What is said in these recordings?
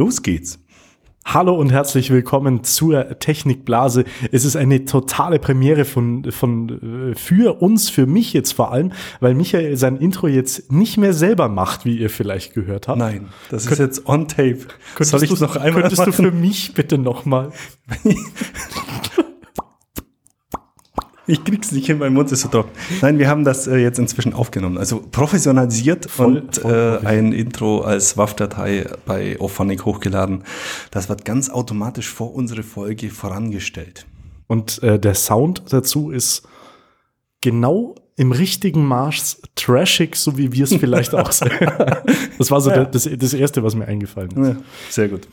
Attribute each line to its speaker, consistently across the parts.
Speaker 1: Los geht's.
Speaker 2: Hallo und herzlich willkommen zur Technikblase. Es ist eine totale Premiere von, von, äh, für uns, für mich jetzt vor allem, weil Michael sein Intro jetzt nicht mehr selber macht, wie ihr vielleicht gehört habt.
Speaker 1: Nein, das ist jetzt on tape.
Speaker 2: Soll ich noch einmal Könntest machen? du für mich bitte nochmal?
Speaker 1: Ich krieg's nicht hin, mein Mund ist so trocken. Nein, wir haben das äh, jetzt inzwischen aufgenommen. Also professionalisiert voll, und voll, äh, ein Intro als WAV-Datei bei Ophonic hochgeladen. Das wird ganz automatisch vor unsere Folge vorangestellt.
Speaker 2: Und äh, der Sound dazu ist genau im richtigen Maß trashig, so wie wir es vielleicht auch sehen. das war so ja. das, das Erste, was mir eingefallen ist. Ja,
Speaker 1: sehr gut.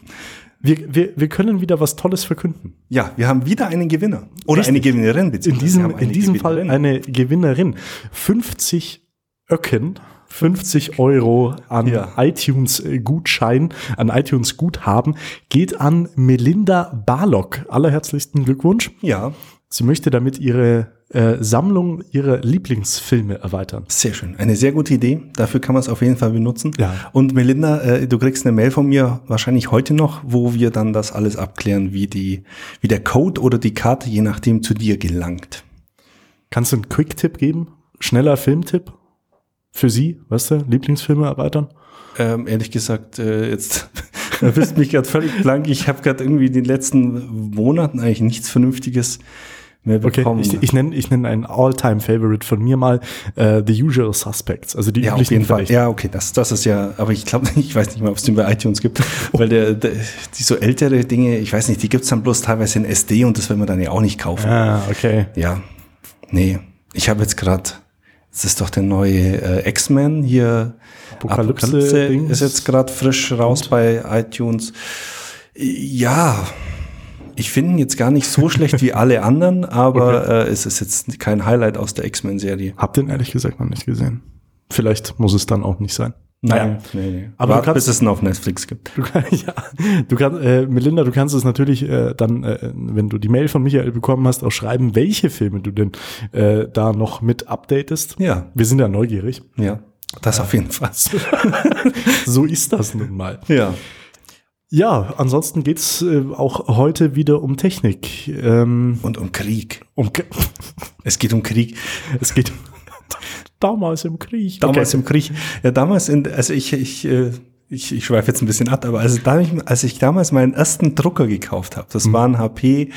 Speaker 2: Wir, wir, wir können wieder was Tolles verkünden.
Speaker 1: Ja, wir haben wieder einen Gewinner. Oder Richtig. eine Gewinnerin,
Speaker 2: In diesem, in diesem Fall eine Gewinnerin. 50 Öcken, 50 Euro an ja. iTunes-Gutschein, an iTunes-Guthaben, geht an Melinda Barlock. Allerherzlichsten Glückwunsch.
Speaker 1: Ja.
Speaker 2: Sie möchte damit ihre äh, Sammlung ihrer Lieblingsfilme erweitern.
Speaker 1: Sehr schön. Eine sehr gute Idee. Dafür kann man es auf jeden Fall benutzen.
Speaker 2: Ja.
Speaker 1: Und Melinda, äh, du kriegst eine Mail von mir, wahrscheinlich heute noch, wo wir dann das alles abklären, wie die, wie der Code oder die Karte, je nachdem, zu dir gelangt.
Speaker 2: Kannst du einen Quick-Tipp geben? Schneller Filmtipp? Für Sie, weißt du, Lieblingsfilme erweitern?
Speaker 1: Ähm, ehrlich gesagt, äh, jetzt da bist mich gerade völlig blank. Ich habe gerade irgendwie in den letzten Monaten eigentlich nichts Vernünftiges mehr bekommen.
Speaker 2: Okay, ich, ich nenne ich nenn einen All-Time-Favorite von mir mal uh, The Usual Suspects. Also die
Speaker 1: ja, auf jeden Fall. Ja, okay, das, das ist ja, aber ich glaube, ich weiß nicht mal, ob es den bei iTunes gibt, weil der, der, die so ältere Dinge, ich weiß nicht, die gibt's dann bloß teilweise in SD und das will man dann ja auch nicht kaufen.
Speaker 2: Ah, okay.
Speaker 1: Ja, nee, ich habe jetzt gerade, das ist doch der neue äh, X-Men hier,
Speaker 2: Apokalypse, Apokalypse
Speaker 1: ist jetzt gerade frisch raus und? bei iTunes. Ja, ich finde ihn jetzt gar nicht so schlecht wie alle anderen, aber okay. äh, es ist jetzt kein Highlight aus der X-Men-Serie.
Speaker 2: Hab den ehrlich gesagt noch nicht gesehen. Vielleicht muss es dann auch nicht sein.
Speaker 1: Naja, nee, nee.
Speaker 2: aber Wart, du kannst,
Speaker 1: bis es ihn auf Netflix gibt.
Speaker 2: Du, ja, du kannst, äh, Melinda, du kannst es natürlich äh, dann, äh, wenn du die Mail von Michael bekommen hast, auch schreiben, welche Filme du denn äh, da noch mit updatest.
Speaker 1: Ja.
Speaker 2: Wir sind ja neugierig.
Speaker 1: Ja, das
Speaker 2: ja.
Speaker 1: auf jeden Fall.
Speaker 2: so ist das nun mal.
Speaker 1: Ja.
Speaker 2: Ja, ansonsten geht's äh, auch heute wieder um Technik.
Speaker 1: Ähm, Und um Krieg.
Speaker 2: Um
Speaker 1: es geht um Krieg.
Speaker 2: Es geht damals im Krieg.
Speaker 1: Damals okay. im Krieg. Ja, damals in, also ich, ich, äh, ich, ich schweife jetzt ein bisschen ab, aber also da, als ich damals meinen ersten Drucker gekauft habe, das hm. war ein HP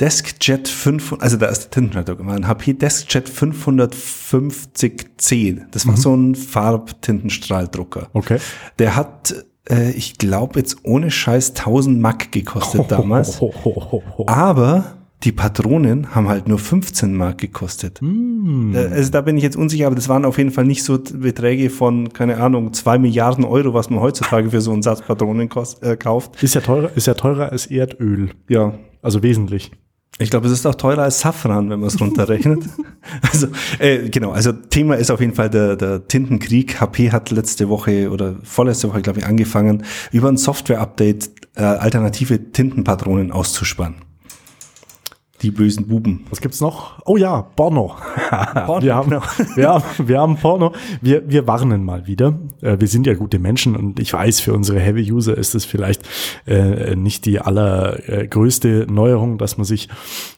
Speaker 1: DeskJet 500, also da ist der war ein HP DeskJet 550C. Das war mhm. so ein Farbtintenstrahldrucker.
Speaker 2: Okay.
Speaker 1: Der hat äh, ich glaube jetzt ohne Scheiß 1000 Mack gekostet damals. aber die Patronen haben halt nur 15 Mark gekostet.
Speaker 2: Mm.
Speaker 1: Also da bin ich jetzt unsicher, aber das waren auf jeden Fall nicht so Beträge von, keine Ahnung, zwei Milliarden Euro, was man heutzutage für so einen Satz Patronen kost, äh, kauft.
Speaker 2: Ist ja teurer, ist ja teurer als Erdöl.
Speaker 1: Ja.
Speaker 2: Also wesentlich.
Speaker 1: Ich glaube, es ist auch teurer als Safran, wenn man es runterrechnet. also äh, genau, also Thema ist auf jeden Fall der, der Tintenkrieg. HP hat letzte Woche oder vorletzte Woche, glaube ich, angefangen, über ein Software-Update äh, alternative Tintenpatronen auszuspannen. Die bösen Buben.
Speaker 2: Was gibt's noch? Oh ja, Porno.
Speaker 1: Porno
Speaker 2: wir, haben, wir, haben, wir haben Porno. Wir, wir warnen mal wieder. Äh, wir sind ja gute Menschen und ich weiß, für unsere Heavy-User ist es vielleicht äh, nicht die allergrößte Neuerung, dass man sich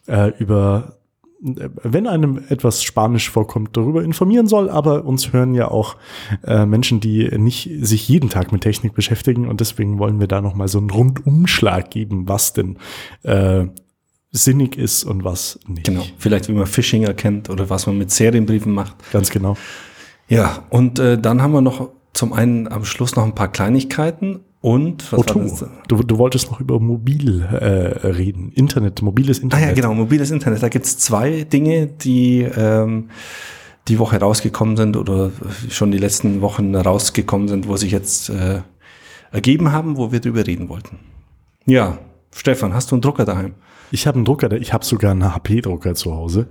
Speaker 2: äh, über wenn einem etwas Spanisch vorkommt, darüber informieren soll, aber uns hören ja auch äh, Menschen, die nicht sich jeden Tag mit Technik beschäftigen und deswegen wollen wir da nochmal so einen Rundumschlag geben, was denn äh, sinnig ist und was nicht.
Speaker 1: Genau, vielleicht wie man Phishing erkennt oder was man mit Serienbriefen macht.
Speaker 2: Ganz genau.
Speaker 1: Ja, und äh, dann haben wir noch zum einen am Schluss noch ein paar Kleinigkeiten und
Speaker 2: was Otto, war Du, du wolltest noch über mobil äh, reden, Internet, mobiles Internet.
Speaker 1: Ah ja, genau, mobiles Internet. Da gibt's zwei Dinge, die ähm, die Woche rausgekommen sind oder schon die letzten Wochen rausgekommen sind, wo sich jetzt äh, ergeben haben, wo wir drüber reden wollten. Ja, Stefan, hast du einen Drucker daheim?
Speaker 2: Ich habe einen Drucker, ich habe sogar einen HP-Drucker zu Hause.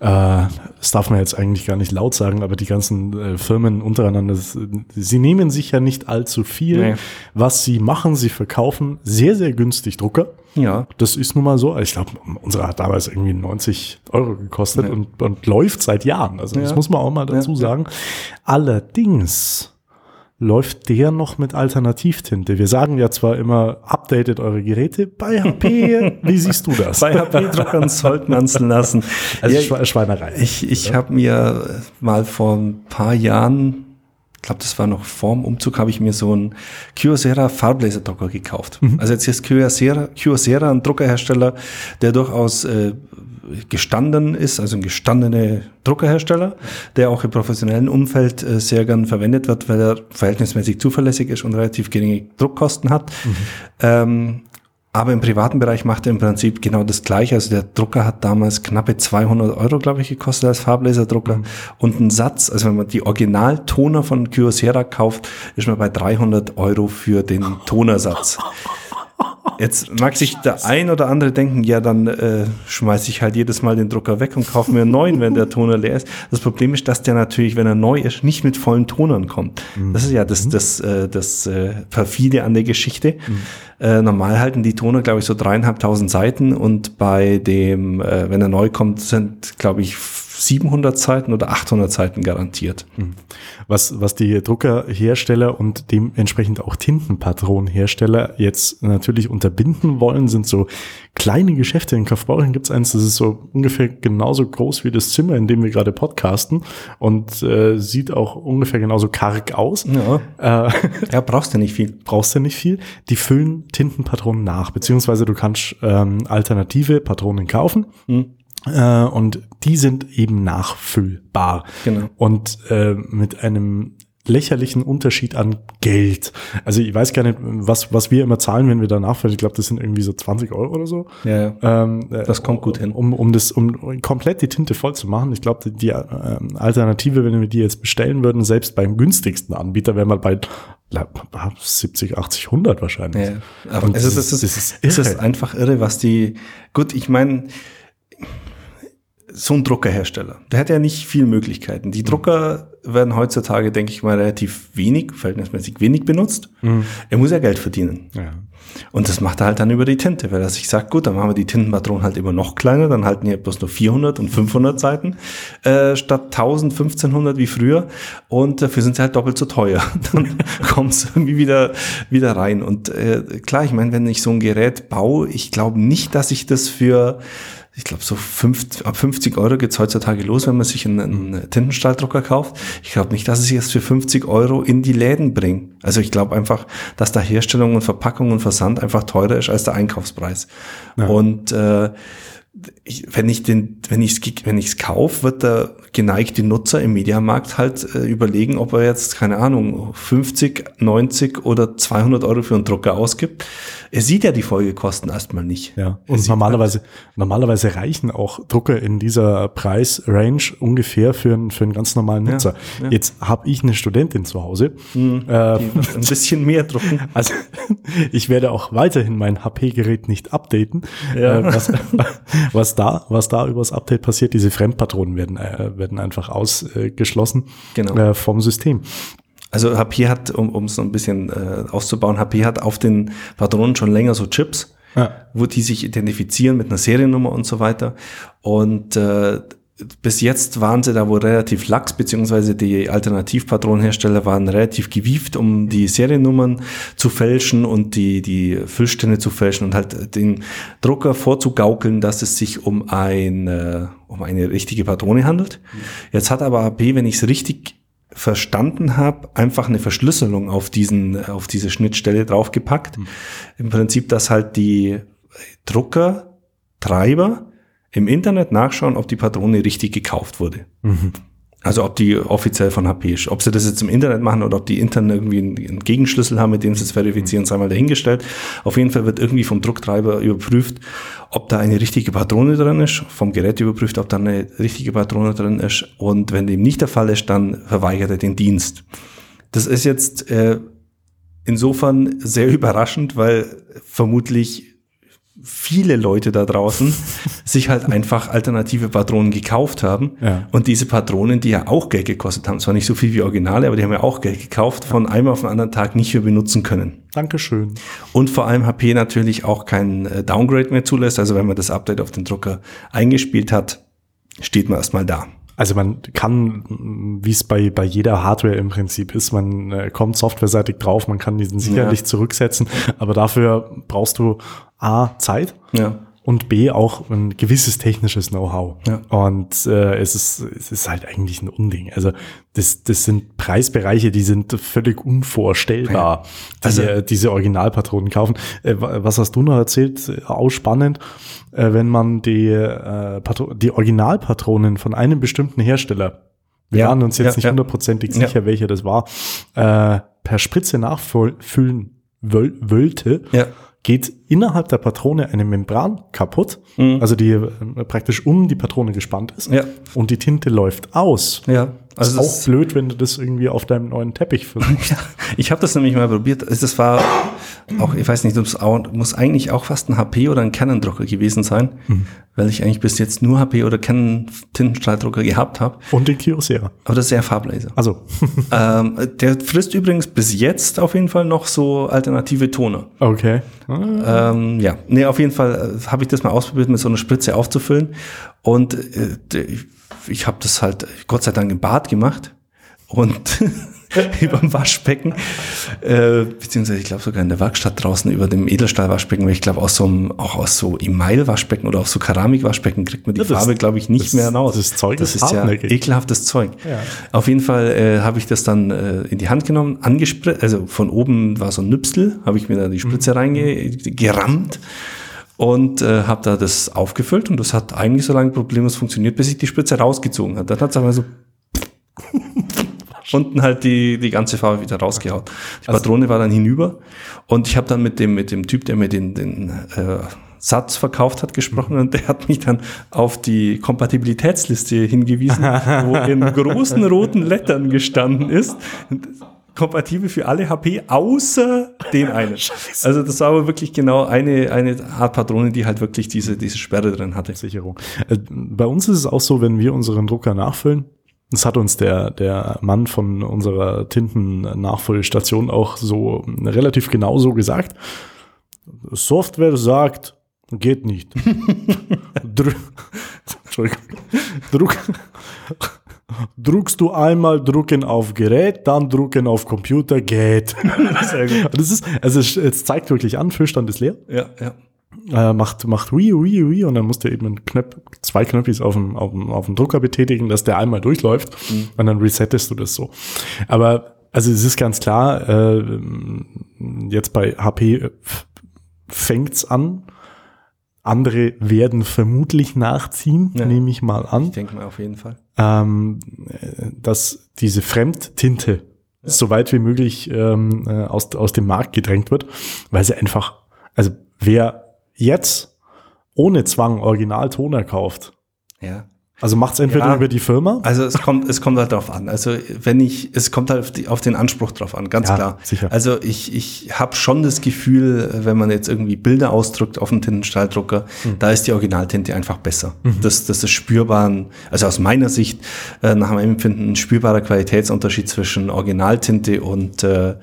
Speaker 2: Äh, das darf man jetzt eigentlich gar nicht laut sagen, aber die ganzen äh, Firmen untereinander, sie nehmen sich ja nicht allzu viel. Nee. Was sie machen, sie verkaufen sehr, sehr günstig Drucker.
Speaker 1: Ja.
Speaker 2: Das ist nun mal so. Ich glaube, unsere hat damals irgendwie 90 Euro gekostet ja. und, und läuft seit Jahren. Also ja. das muss man auch mal dazu ja. sagen. Allerdings läuft der noch mit Alternativtinte? Wir sagen ja zwar immer, updatet eure Geräte. Bei HP, wie siehst du das?
Speaker 1: Bei HP-Druckern sollte man es lassen.
Speaker 2: Also ja, Schweinerei.
Speaker 1: Ich, ich habe mir mal vor ein paar Jahren ich glaube, das war noch vorm Umzug, habe ich mir so einen Kyocera Farblaserdrucker gekauft. Mhm. Also jetzt ist Kyocera, Kyocera ein Druckerhersteller, der durchaus äh, gestanden ist, also ein gestandener Druckerhersteller, der auch im professionellen Umfeld äh, sehr gern verwendet wird, weil er verhältnismäßig zuverlässig ist und relativ geringe Druckkosten hat. Mhm. Ähm, aber im privaten Bereich macht er im Prinzip genau das Gleiche. Also der Drucker hat damals knappe 200 Euro, glaube ich, gekostet als Farblaserdrucker. Mhm. Und ein Satz, also wenn man die Originaltoner von Kyocera kauft, ist man bei 300 Euro für den Tonersatz. Jetzt mag sich der ein oder andere denken, ja, dann äh, schmeiße ich halt jedes Mal den Drucker weg und kaufe mir einen neuen, wenn der Toner leer ist. Das Problem ist, dass der natürlich, wenn er neu ist, nicht mit vollen Tonern kommt. Mhm. Das ist ja das, das, äh, das äh, perfide an der Geschichte. Mhm. Äh, normal halten die Toner, glaube ich, so dreieinhalbtausend Seiten und bei dem, äh, wenn er neu kommt, sind, glaube ich, 700 Seiten oder 800 Seiten garantiert. Hm.
Speaker 2: Was, was die Druckerhersteller und dementsprechend auch Tintenpatronenhersteller jetzt natürlich unterbinden wollen, sind so kleine Geschäfte. In Kaufbeuren gibt es eins, das ist so ungefähr genauso groß wie das Zimmer, in dem wir gerade podcasten und äh, sieht auch ungefähr genauso karg aus.
Speaker 1: Ja. Äh, ja, brauchst du nicht viel.
Speaker 2: Brauchst du nicht viel. Die füllen Tintenpatronen nach, beziehungsweise du kannst ähm, alternative Patronen kaufen. Mhm äh, und die sind eben nachfüllbar. Genau. Und äh, mit einem lächerlichen Unterschied an Geld. Also ich weiß gar nicht, was, was wir immer zahlen, wenn wir da nachfüllen. Ich glaube, das sind irgendwie so 20 Euro oder so.
Speaker 1: Ja, ähm, äh, das kommt gut hin.
Speaker 2: Um, um das, um komplett die Tinte voll zu machen. Ich glaube, die, äh, Alternative, wenn wir die jetzt bestellen würden, selbst beim günstigsten Anbieter, wären wir bei 70, 80, 100 wahrscheinlich.
Speaker 1: Ja, aber es ist, es ist, es ist, es ist einfach irre, was die, gut, ich meine, so ein Druckerhersteller, der hat ja nicht viel Möglichkeiten. Die Drucker werden heutzutage, denke ich mal, relativ wenig, verhältnismäßig wenig benutzt. Mhm. Er muss ja Geld verdienen. Ja. Und das macht er halt dann über die Tinte, weil er sich sagt, gut, dann machen wir die Tintenpatronen halt immer noch kleiner, dann halten die bloß nur 400 und 500 Seiten äh, statt 1000, 1500 wie früher und dafür sind sie halt doppelt so teuer. dann kommt es irgendwie wieder, wieder rein. Und äh, klar, ich meine, wenn ich so ein Gerät baue, ich glaube nicht, dass ich das für ich glaube, so 50, ab 50 Euro geht's heutzutage los, wenn man sich einen, einen Tintenstrahldrucker kauft. Ich glaube nicht, dass es sich jetzt für 50 Euro in die Läden bringt. Also ich glaube einfach, dass da Herstellung und Verpackung und Versand einfach teurer ist als der Einkaufspreis. Ja. Und äh, ich, wenn ich den, wenn ich es, wenn ich's kaufe, wird der geneigte Nutzer im Mediamarkt halt äh, überlegen, ob er jetzt keine Ahnung 50, 90 oder 200 Euro für einen Drucker ausgibt. Er sieht ja die Folgekosten erstmal nicht.
Speaker 2: Ja. Und normalerweise, normalerweise reichen auch Drucker in dieser Preisrange ungefähr für, einen für einen ganz normalen Nutzer. Ja, ja. Jetzt habe ich eine Studentin zu Hause.
Speaker 1: Mhm, äh, ein bisschen mehr drucken.
Speaker 2: Also ich werde auch weiterhin mein HP-Gerät nicht updaten. Ja. Äh, was, was da, was da übers Update passiert, diese Fremdpatronen werden, äh, werden einfach ausgeschlossen genau. äh, vom System.
Speaker 1: Also HP hat, um um es so ein bisschen äh, auszubauen, HP hat auf den Patronen schon länger so Chips, ja. wo die sich identifizieren mit einer Seriennummer und so weiter. Und äh, bis jetzt waren sie da wohl relativ lax, beziehungsweise die Alternativpatronenhersteller waren relativ gewieft, um die Seriennummern zu fälschen und die, die Füllstände zu fälschen und halt den Drucker vorzugaukeln, dass es sich um eine, um eine richtige Patrone handelt. Jetzt hat aber AP, wenn ich es richtig verstanden habe, einfach eine Verschlüsselung auf diesen, auf diese Schnittstelle draufgepackt. Mhm. Im Prinzip, dass halt die Drucker, Treiber im Internet nachschauen, ob die Patrone richtig gekauft wurde. Mhm. Also ob die offiziell von HP ist. Ob sie das jetzt im Internet machen oder ob die intern irgendwie einen Gegenschlüssel haben, mit dem sie es verifizieren, sei mal dahingestellt. Auf jeden Fall wird irgendwie vom Drucktreiber überprüft, ob da eine richtige Patrone drin ist, vom Gerät überprüft, ob da eine richtige Patrone drin ist. Und wenn dem nicht der Fall ist, dann verweigert er den Dienst. Das ist jetzt äh, insofern sehr überraschend, weil vermutlich viele Leute da draußen sich halt einfach alternative Patronen gekauft haben. Ja. Und diese Patronen, die ja auch Geld gekostet haben, zwar nicht so viel wie Originale, aber die haben ja auch Geld gekauft, von einem auf den anderen Tag nicht mehr benutzen können.
Speaker 2: Dankeschön.
Speaker 1: Und vor allem HP natürlich auch kein äh, Downgrade mehr zulässt. Also wenn man das Update auf den Drucker eingespielt hat, steht man erstmal da.
Speaker 2: Also man kann, wie es bei, bei jeder Hardware im Prinzip ist, man äh, kommt softwareseitig drauf, man kann diesen sicherlich
Speaker 1: Ja.
Speaker 2: zurücksetzen, aber dafür brauchst du A, Zeit
Speaker 1: Ja.
Speaker 2: Und B, auch ein gewisses technisches Know-how.
Speaker 1: Ja.
Speaker 2: Und äh, es, ist, es ist halt eigentlich ein Unding. Also das, das sind Preisbereiche, die sind völlig unvorstellbar,
Speaker 1: Also-
Speaker 2: die, diese Originalpatronen kaufen. Äh, wa- was hast du noch erzählt? Äh, Auch spannend, äh, wenn man die, äh, Patro die Originalpatronen von einem bestimmten Hersteller, wir
Speaker 1: Ja,
Speaker 2: waren uns jetzt
Speaker 1: ja,
Speaker 2: nicht
Speaker 1: ja.
Speaker 2: hundertprozentig
Speaker 1: Ja.
Speaker 2: sicher, welcher das war, äh, per Spritze nachfüllen wöl wollte,
Speaker 1: Ja.
Speaker 2: geht innerhalb der Patrone eine Membran kaputt, also die äh, praktisch um die Patrone gespannt ist
Speaker 1: Mhm. Ja.
Speaker 2: und die Tinte läuft aus.
Speaker 1: Ja.
Speaker 2: Also ist auch blöd, wenn du das irgendwie auf deinem neuen Teppich versuchst.
Speaker 1: ich habe das nämlich mal probiert. Das war auch, ich weiß nicht, das muss eigentlich auch fast ein HP oder ein Canon-Drucker gewesen sein, weil ich eigentlich bis jetzt nur HP oder Canon Tintenstrahldrucker gehabt habe.
Speaker 2: und den Kyocera.
Speaker 1: Aber das ist eher Farblaser.
Speaker 2: Also,
Speaker 1: ähm, der frisst übrigens bis jetzt auf jeden Fall noch so alternative Toner.
Speaker 2: okay.
Speaker 1: Ähm, ja, nee, auf jeden Fall äh, habe ich das mal ausprobiert, mit so einer Spritze aufzufüllen. Und äh, ich, ich habe das halt Gott sei Dank im Bad gemacht und über dem Waschbecken, äh, beziehungsweise ich glaube sogar in der Werkstatt draußen über dem Edelstahlwaschbecken, weil ich glaube aus so einem, auch aus so Email-Waschbecken oder aus so Keramikwaschbecken kriegt man die
Speaker 2: das-
Speaker 1: Farbe, glaube ich, nicht
Speaker 2: das-
Speaker 1: mehr raus.
Speaker 2: das Zeug
Speaker 1: das
Speaker 2: ist
Speaker 1: ist ja ekelhaftes Zeug.
Speaker 2: Ja.
Speaker 1: Auf jeden Fall äh, habe ich das dann äh, in die Hand genommen, angespritzt, also von oben war so ein Nüpsel, habe ich mir da die Spritze reingerammt und äh, habe da das aufgefüllt und das hat eigentlich so lange problemlos funktioniert, bis ich die Spritze rausgezogen hat. Dann hat es aber so unten halt die, die ganze Farbe wieder rausgehaut. Die Patrone war dann hinüber und ich habe dann mit dem, mit dem Typ, der mir den, den äh, Satz verkauft hat, gesprochen und der hat mich dann auf die Kompatibilitätsliste hingewiesen, wo in großen roten Lettern gestanden ist, kompatibel für alle HP außer den einen. Also das war aber wirklich genau eine, eine Art Patrone, die halt wirklich diese, diese Sperre drin hatte.
Speaker 2: Sicherung. Äh, Bei uns ist es auch so, wenn wir unseren Drucker nachfüllen, das hat uns der, der Mann von unserer Tintennachfüllstation auch so relativ genau so gesagt. Software sagt, geht nicht. Dr Entschuldigung. Druck, druckst du einmal drucken auf Gerät, dann drucken auf Computer, geht. Das ist, also es, es zeigt wirklich an, Füllstand ist leer
Speaker 1: Ja, ja.
Speaker 2: Äh, macht, macht Wii, Wii, Wii und dann musst du eben einen Knöpf, zwei Knöpfis auf dem, auf, dem, auf dem Drucker betätigen, dass der einmal durchläuft und dann resettest du das so. Aber also es ist ganz klar, äh, jetzt bei HP fängt's an. Andere werden vermutlich nachziehen,
Speaker 1: Ja.
Speaker 2: nehme ich mal an
Speaker 1: Ich denke mal auf jeden Fall.
Speaker 2: ähm, äh, dass diese Fremdtinte so weit wie möglich ähm, äh, aus, aus dem Markt gedrängt wird, weil sie einfach, also wer jetzt ohne Zwang Originaltoner kauft,
Speaker 1: Ja.
Speaker 2: also macht's entweder
Speaker 1: Ja.
Speaker 2: über die Firma,
Speaker 1: Also es kommt, es kommt halt drauf an. Also wenn ich, es kommt halt auf, die, auf den Anspruch drauf an, ganz
Speaker 2: Ja,
Speaker 1: klar.
Speaker 2: sicher.
Speaker 1: Also ich, ich habe schon das Gefühl, wenn man jetzt irgendwie Bilder ausdrückt auf einem Tintenstrahldrucker,
Speaker 2: Hm.
Speaker 1: da ist die Originaltinte einfach besser.
Speaker 2: Mhm.
Speaker 1: Das, das ist spürbar, also aus meiner Sicht äh, nach meinem Empfinden ein spürbarer Qualitätsunterschied zwischen Originaltinte und äh,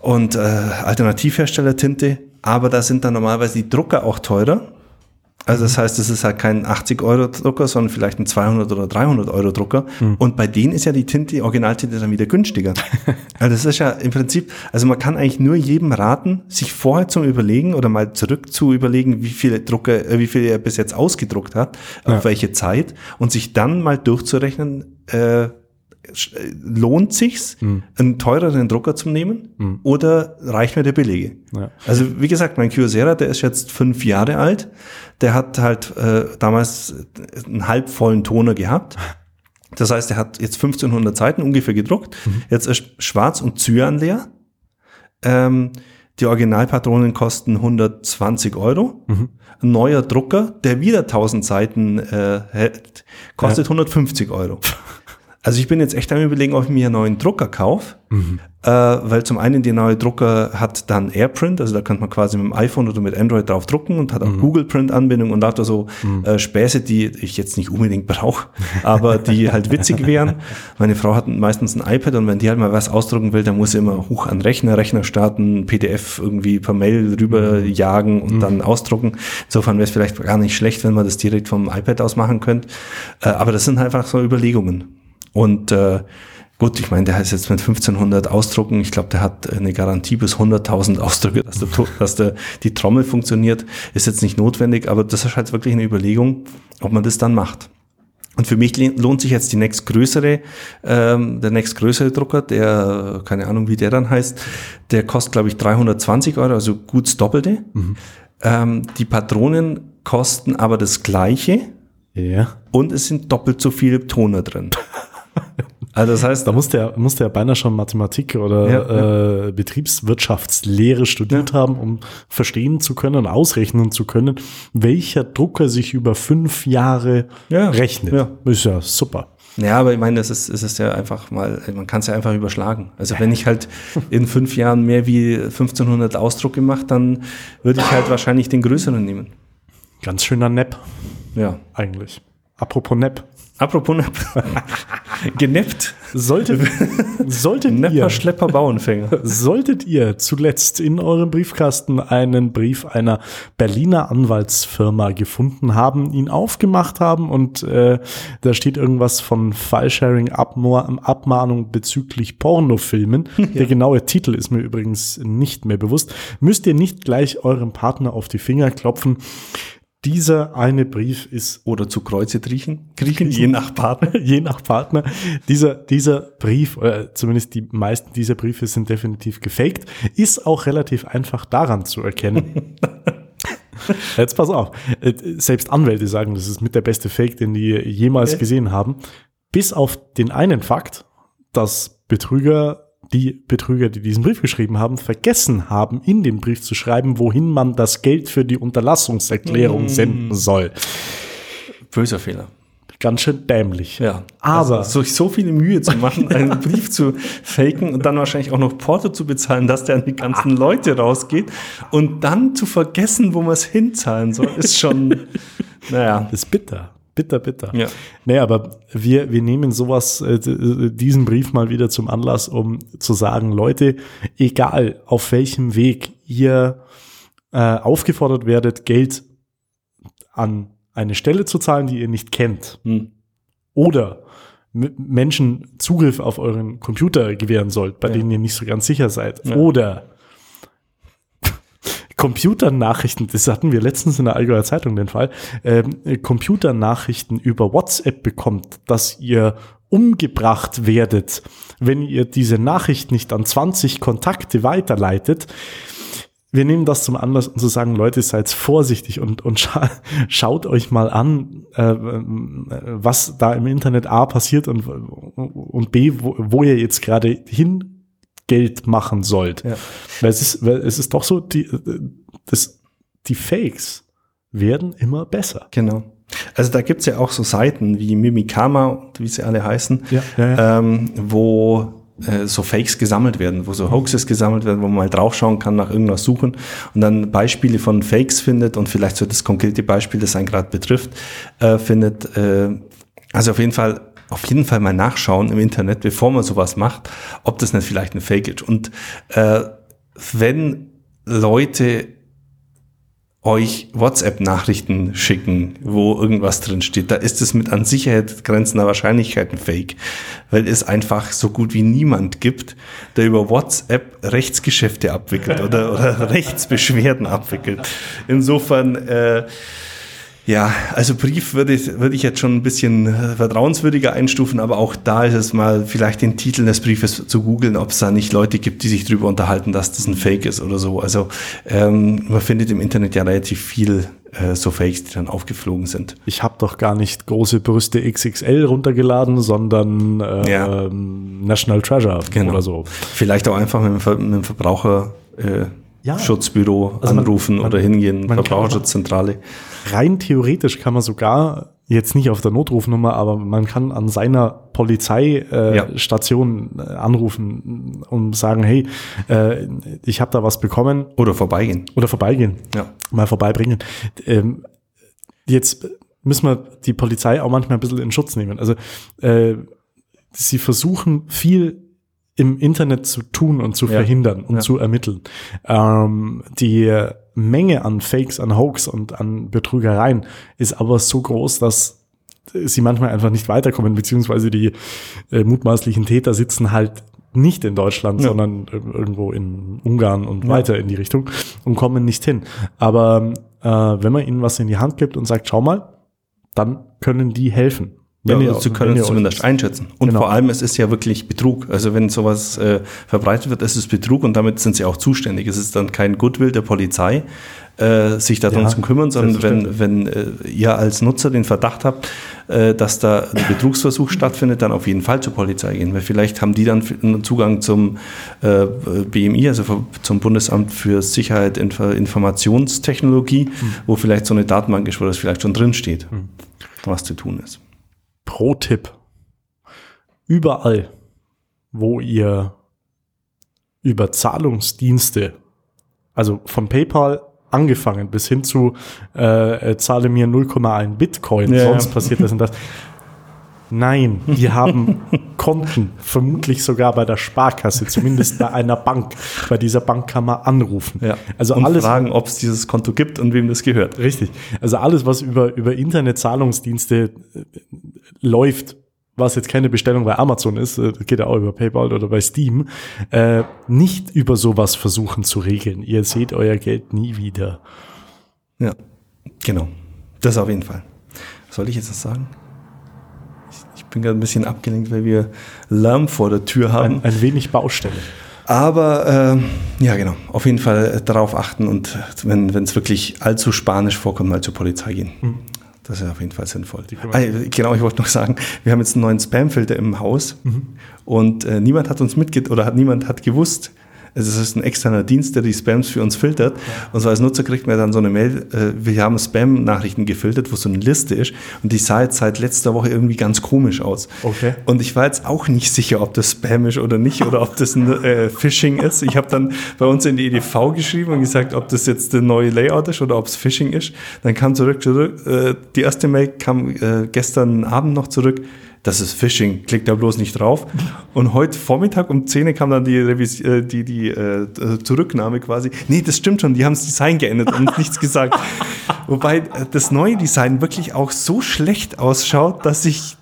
Speaker 1: und äh, Alternativherstellertinte, aber da sind dann normalerweise die Drucker auch teurer. Also das heißt, es ist halt kein 80 Euro Drucker, sondern vielleicht ein 200 oder 300 Euro Drucker. Und bei denen ist ja die Tinte, die Originaltinte dann wieder günstiger. also das ist ja im Prinzip, also man kann eigentlich nur jedem raten, sich vorher zum Überlegen oder mal zurück zu überlegen, wie viele Drucker, äh, wie viel er bis jetzt ausgedruckt hat, auf welche Zeit und sich dann mal durchzurechnen, äh, lohnt sich's, einen teureren Drucker zu nehmen oder reicht mir der billige?
Speaker 2: Ja.
Speaker 1: Also wie gesagt, mein Kyocera, der ist jetzt fünf Jahre alt, der hat halt äh, damals einen halbvollen Toner gehabt. Das heißt, er hat jetzt 1500 Seiten ungefähr gedruckt. Jetzt ist schwarz und Cyan leer. Ähm, die Originalpatronen kosten 120 Euro. Ein neuer Drucker, der wieder 1000 Seiten äh, hält, kostet 150 Euro. Also ich bin jetzt echt am überlegen, ob ich mir einen neuen Drucker kaufe, mhm. äh, weil zum einen der neue Drucker hat dann AirPrint, also da kann man quasi mit dem iPhone oder mit Android drauf drucken und hat auch mhm. Google Print Anbindung und lauter so mhm. äh, Späße, die ich jetzt nicht unbedingt brauche, aber die halt witzig wären. Meine Frau hat meistens ein iPad und wenn die halt mal was ausdrucken will, dann muss sie immer hoch an Rechner, Rechner starten, PDF irgendwie per Mail rüber mhm. jagen und mhm. dann ausdrucken. Insofern wäre es vielleicht gar nicht schlecht, wenn man das direkt vom iPad aus machen könnte. Äh, aber das sind einfach so Überlegungen. Und äh, gut, ich meine, der heißt jetzt mit 1500 Ausdrucken. Ich glaube, der hat eine Garantie bis 100.000 Ausdrücke, dass, der, dass der, die Trommel funktioniert. Ist jetzt nicht notwendig, aber das ist halt wirklich eine Überlegung, ob man das dann macht. Und für mich lohnt sich jetzt die nächstgrößere, ähm, der nächstgrößere Drucker, der, keine Ahnung, wie der dann heißt, der kostet, glaube ich, 320 Euro, also gut das Doppelte. Mhm. Ähm, die Patronen kosten aber das Gleiche.
Speaker 2: Ja.
Speaker 1: Und es sind doppelt so viele Toner drin.
Speaker 2: Also das heißt, da musste er, musste er beinahe schon Mathematik oder ja, äh, Betriebswirtschaftslehre studiert ja. haben, um verstehen zu können, ausrechnen zu können, welcher Drucker sich über fünf Jahre ja. rechnet. Ja. Ist ja super.
Speaker 1: Ja, aber ich meine, es ist, es ist ja einfach mal, man kann es ja einfach überschlagen. Also wenn ich halt in fünf Jahren mehr wie 1500 Ausdrucke mache, dann würde ich halt wahrscheinlich den größeren nehmen.
Speaker 2: Ganz schöner Nepp.
Speaker 1: Ja.
Speaker 2: Eigentlich. Apropos Nepp.
Speaker 1: Apropos Nepp. Geneppt.
Speaker 2: Solltet, solltet Nepper, ihr,
Speaker 1: Schlepper, Bauernfänger.
Speaker 2: Solltet ihr zuletzt in eurem Briefkasten einen Brief einer Berliner Anwaltsfirma gefunden haben, ihn aufgemacht haben und äh, da steht irgendwas von File-Sharing, Abmahnung bezüglich Pornofilmen. Ja. Der genaue Titel ist mir übrigens nicht mehr bewusst. Müsst ihr nicht gleich eurem Partner auf die Finger klopfen dieser eine Brief ist.
Speaker 1: Oder zu Kreuze kriechen,
Speaker 2: kriechen je nach Partner. je nach Partner. Dieser, dieser Brief, oder zumindest die meisten dieser Briefe sind definitiv gefaked, ist auch relativ einfach daran zu erkennen. Jetzt pass auf. Selbst Anwälte sagen, das ist mit der beste Fake, den die jemals okay. gesehen haben. Bis auf den einen Fakt, dass Betrüger die Betrüger, die diesen Brief geschrieben haben, vergessen haben, in den Brief zu schreiben, wohin man das Geld für die Unterlassungserklärung mm. senden soll.
Speaker 1: Böser Fehler.
Speaker 2: Ganz schön dämlich.
Speaker 1: Ja. Aber also, sich so viele Mühe zu machen, einen Brief zu faken und dann wahrscheinlich auch noch Porto zu bezahlen, dass der an die ganzen ah. Leute rausgeht und dann zu vergessen, wo man es hinzahlen soll, ist schon, naja.
Speaker 2: Das ist bitter. Bitter, bitter. Ja. Nee, aber wir, wir nehmen sowas, äh, diesen Brief mal wieder zum Anlass, um zu sagen, Leute, egal auf welchem Weg ihr äh, aufgefordert werdet, Geld an eine Stelle zu zahlen, die ihr nicht kennt, hm. oder Menschen Zugriff auf euren Computer gewähren sollt, bei ja. denen ihr nicht so ganz sicher seid, ja. oder Computernachrichten, das hatten wir letztens in der Allgäuer Zeitung den Fall, ähm, Computernachrichten über WhatsApp bekommt, dass ihr umgebracht werdet, wenn ihr diese Nachricht nicht an 20 Kontakte weiterleitet. Wir nehmen das zum Anlass, um zu sagen, Leute, seid vorsichtig und, und scha schaut euch mal an, äh, was da im Internet A passiert und, und B, wo, wo ihr jetzt gerade hin Geld machen sollt. Ja. Weil es ist, weil es ist doch so, die, das, die Fakes werden immer besser.
Speaker 1: Genau. Also da gibt's ja auch so Seiten wie Mimikama, wie sie alle heißen, ja, ja, ja. Ähm, wo äh, so Fakes gesammelt werden, wo so Hoaxes gesammelt werden, wo man mal draufschauen kann, nach irgendwas suchen und dann Beispiele von Fakes findet und vielleicht so das konkrete Beispiel, das einen gerade betrifft, äh, findet. Äh, also auf jeden Fall auf jeden Fall mal nachschauen im Internet, bevor man sowas macht, ob das nicht vielleicht ein Fake ist. Und äh, wenn Leute euch WhatsApp-Nachrichten schicken, wo irgendwas drin steht, da ist es mit an Sicherheit grenzender Wahrscheinlichkeit ein Fake, weil es einfach so gut wie niemand gibt, der über WhatsApp Rechtsgeschäfte abwickelt oder, oder Rechtsbeschwerden abwickelt. Insofern äh, ja, also Brief würde ich, würde ich jetzt schon ein bisschen äh, vertrauenswürdiger einstufen, aber auch da ist es mal vielleicht den Titel des Briefes zu googeln, ob es da nicht Leute gibt, die sich darüber unterhalten, dass das ein Fake ist oder so. Also ähm, man findet im Internet ja relativ viel äh, so Fakes, die dann aufgeflogen sind.
Speaker 2: Ich habe doch gar nicht große Brüste XXL runtergeladen, sondern äh, ja. National Treasure genau. oder so.
Speaker 1: Vielleicht auch einfach mit dem, mit dem Verbraucher. Äh, ja. Schutzbüro also anrufen man, man, oder hingehen, Verbraucherschutzzentrale.
Speaker 2: Rein theoretisch kann man sogar jetzt nicht auf der Notrufnummer, aber man kann an seiner Polizeistation äh, ja. anrufen und sagen, hey, äh, ich habe da was bekommen.
Speaker 1: Oder vorbeigehen.
Speaker 2: Oder vorbeigehen.
Speaker 1: Ja.
Speaker 2: Mal vorbeibringen. Ähm, jetzt müssen wir die Polizei auch manchmal ein bisschen in Schutz nehmen. Also äh, sie versuchen viel im Internet zu tun und zu ja. verhindern und zu ermitteln. Ähm, die Menge an Fakes, an Hoax und an Betrügereien ist aber so groß, dass sie manchmal einfach nicht weiterkommen, beziehungsweise die äh, mutmaßlichen Täter sitzen halt nicht in Deutschland, ja. sondern irgendwo in Ungarn und ja. weiter in die Richtung und kommen nicht hin. Aber äh, wenn man ihnen was in die Hand gibt und sagt, schau mal, dann können die helfen.
Speaker 1: Wenn ja, ihr, sie können es zumindest einschätzen. Und genau. vor allem, es ist ja wirklich Betrug. Also wenn sowas äh, verbreitet wird, ist es Betrug und damit sind sie auch zuständig. Es ist dann kein Goodwill der Polizei, äh, sich darum ja, zu kümmern, sondern wenn, wenn äh, ihr als Nutzer den Verdacht habt, äh, dass da ein Betrugsversuch stattfindet, dann auf jeden Fall zur Polizei gehen. Weil vielleicht haben die dann Zugang zum äh, BMI, also zum Bundesamt für Sicherheit Inf Informationstechnologie, hm. wo vielleicht so eine Datenbank ist, wo das vielleicht schon drin steht, hm. was zu tun ist.
Speaker 2: Pro-Tipp. Überall, wo ihr über Zahlungsdienste, also von PayPal angefangen bis hin zu äh, äh zahle mir 0,1 Bitcoin, ja, sonst ja. passiert das und das. Nein, die haben Konten, vermutlich sogar bei der Sparkasse, zumindest bei einer Bank. Bei dieser Bank kann man anrufen.
Speaker 1: Ja. Also und alles, fragen, ob es dieses Konto gibt und wem das gehört.
Speaker 2: Richtig. Also alles, was über, über Internetzahlungsdienste äh, läuft, was jetzt keine Bestellung bei Amazon ist, äh, geht ja auch über PayPal oder bei Steam, äh, nicht über sowas versuchen zu regeln. Ihr seht euer Geld nie wieder.
Speaker 1: Ja, genau. Das auf jeden Fall. soll ich jetzt das sagen? Bin gerade ein bisschen abgelenkt, weil wir Lärm vor der Tür haben.
Speaker 2: Ein, ein wenig Baustelle.
Speaker 1: Aber äh, ja, genau, auf jeden Fall darauf achten und wenn es wirklich allzu spanisch vorkommt, mal zur Polizei gehen. Mhm. Das ist auf jeden Fall sinnvoll. Ah, genau, ich wollte noch sagen, wir haben jetzt einen neuen Spamfilter im Haus mhm. und äh, niemand hat uns mitge oder hat niemand hat gewusst, es ist ein externer Dienst, der die Spams für uns filtert. Und so als Nutzer kriegt man dann so eine Mail, äh, wir haben Spam-Nachrichten gefiltert, wo so eine Liste ist. Und die sah jetzt seit letzter Woche irgendwie ganz komisch aus.
Speaker 2: Okay.
Speaker 1: Und ich war jetzt auch nicht sicher, ob das Spam ist oder nicht oder ob das ein äh, Phishing ist. Ich habe dann bei uns in die EDV geschrieben und gesagt, ob das jetzt der neue Layout ist oder ob es Phishing ist. Dann kam zurück, zurück äh, die erste Mail kam äh, gestern Abend noch zurück das ist Phishing, klickt da bloß nicht drauf. Und heute Vormittag um 10 kam dann die, Revis äh, die, die äh, Zurücknahme quasi. Nee, das stimmt schon, die haben das Design geändert und nichts gesagt. Wobei äh, das neue Design wirklich auch so schlecht ausschaut, dass ich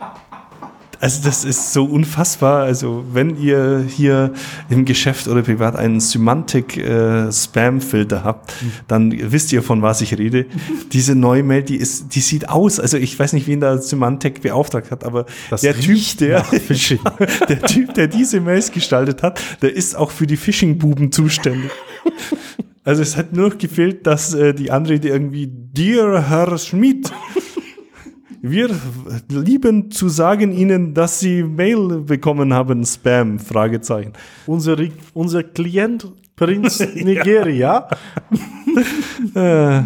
Speaker 1: also das ist so unfassbar. Also wenn ihr hier im Geschäft oder privat einen Semantic äh, habt, dann wisst ihr von was ich rede. Diese neue Mail, die ist, die sieht aus. Also ich weiß nicht, wen da Semantic beauftragt hat, aber das der Typ, der der Typ, der diese Mails gestaltet hat, der ist auch für die Phishing Buben zuständig. Also es hat nur noch gefehlt, dass äh, die Anrede irgendwie Dear Herr Schmidt wir lieben zu sagen Ihnen, dass Sie Mail bekommen haben, Spam, Fragezeichen.
Speaker 2: Unser, unser Klient Prinz Nigeria.
Speaker 1: äh,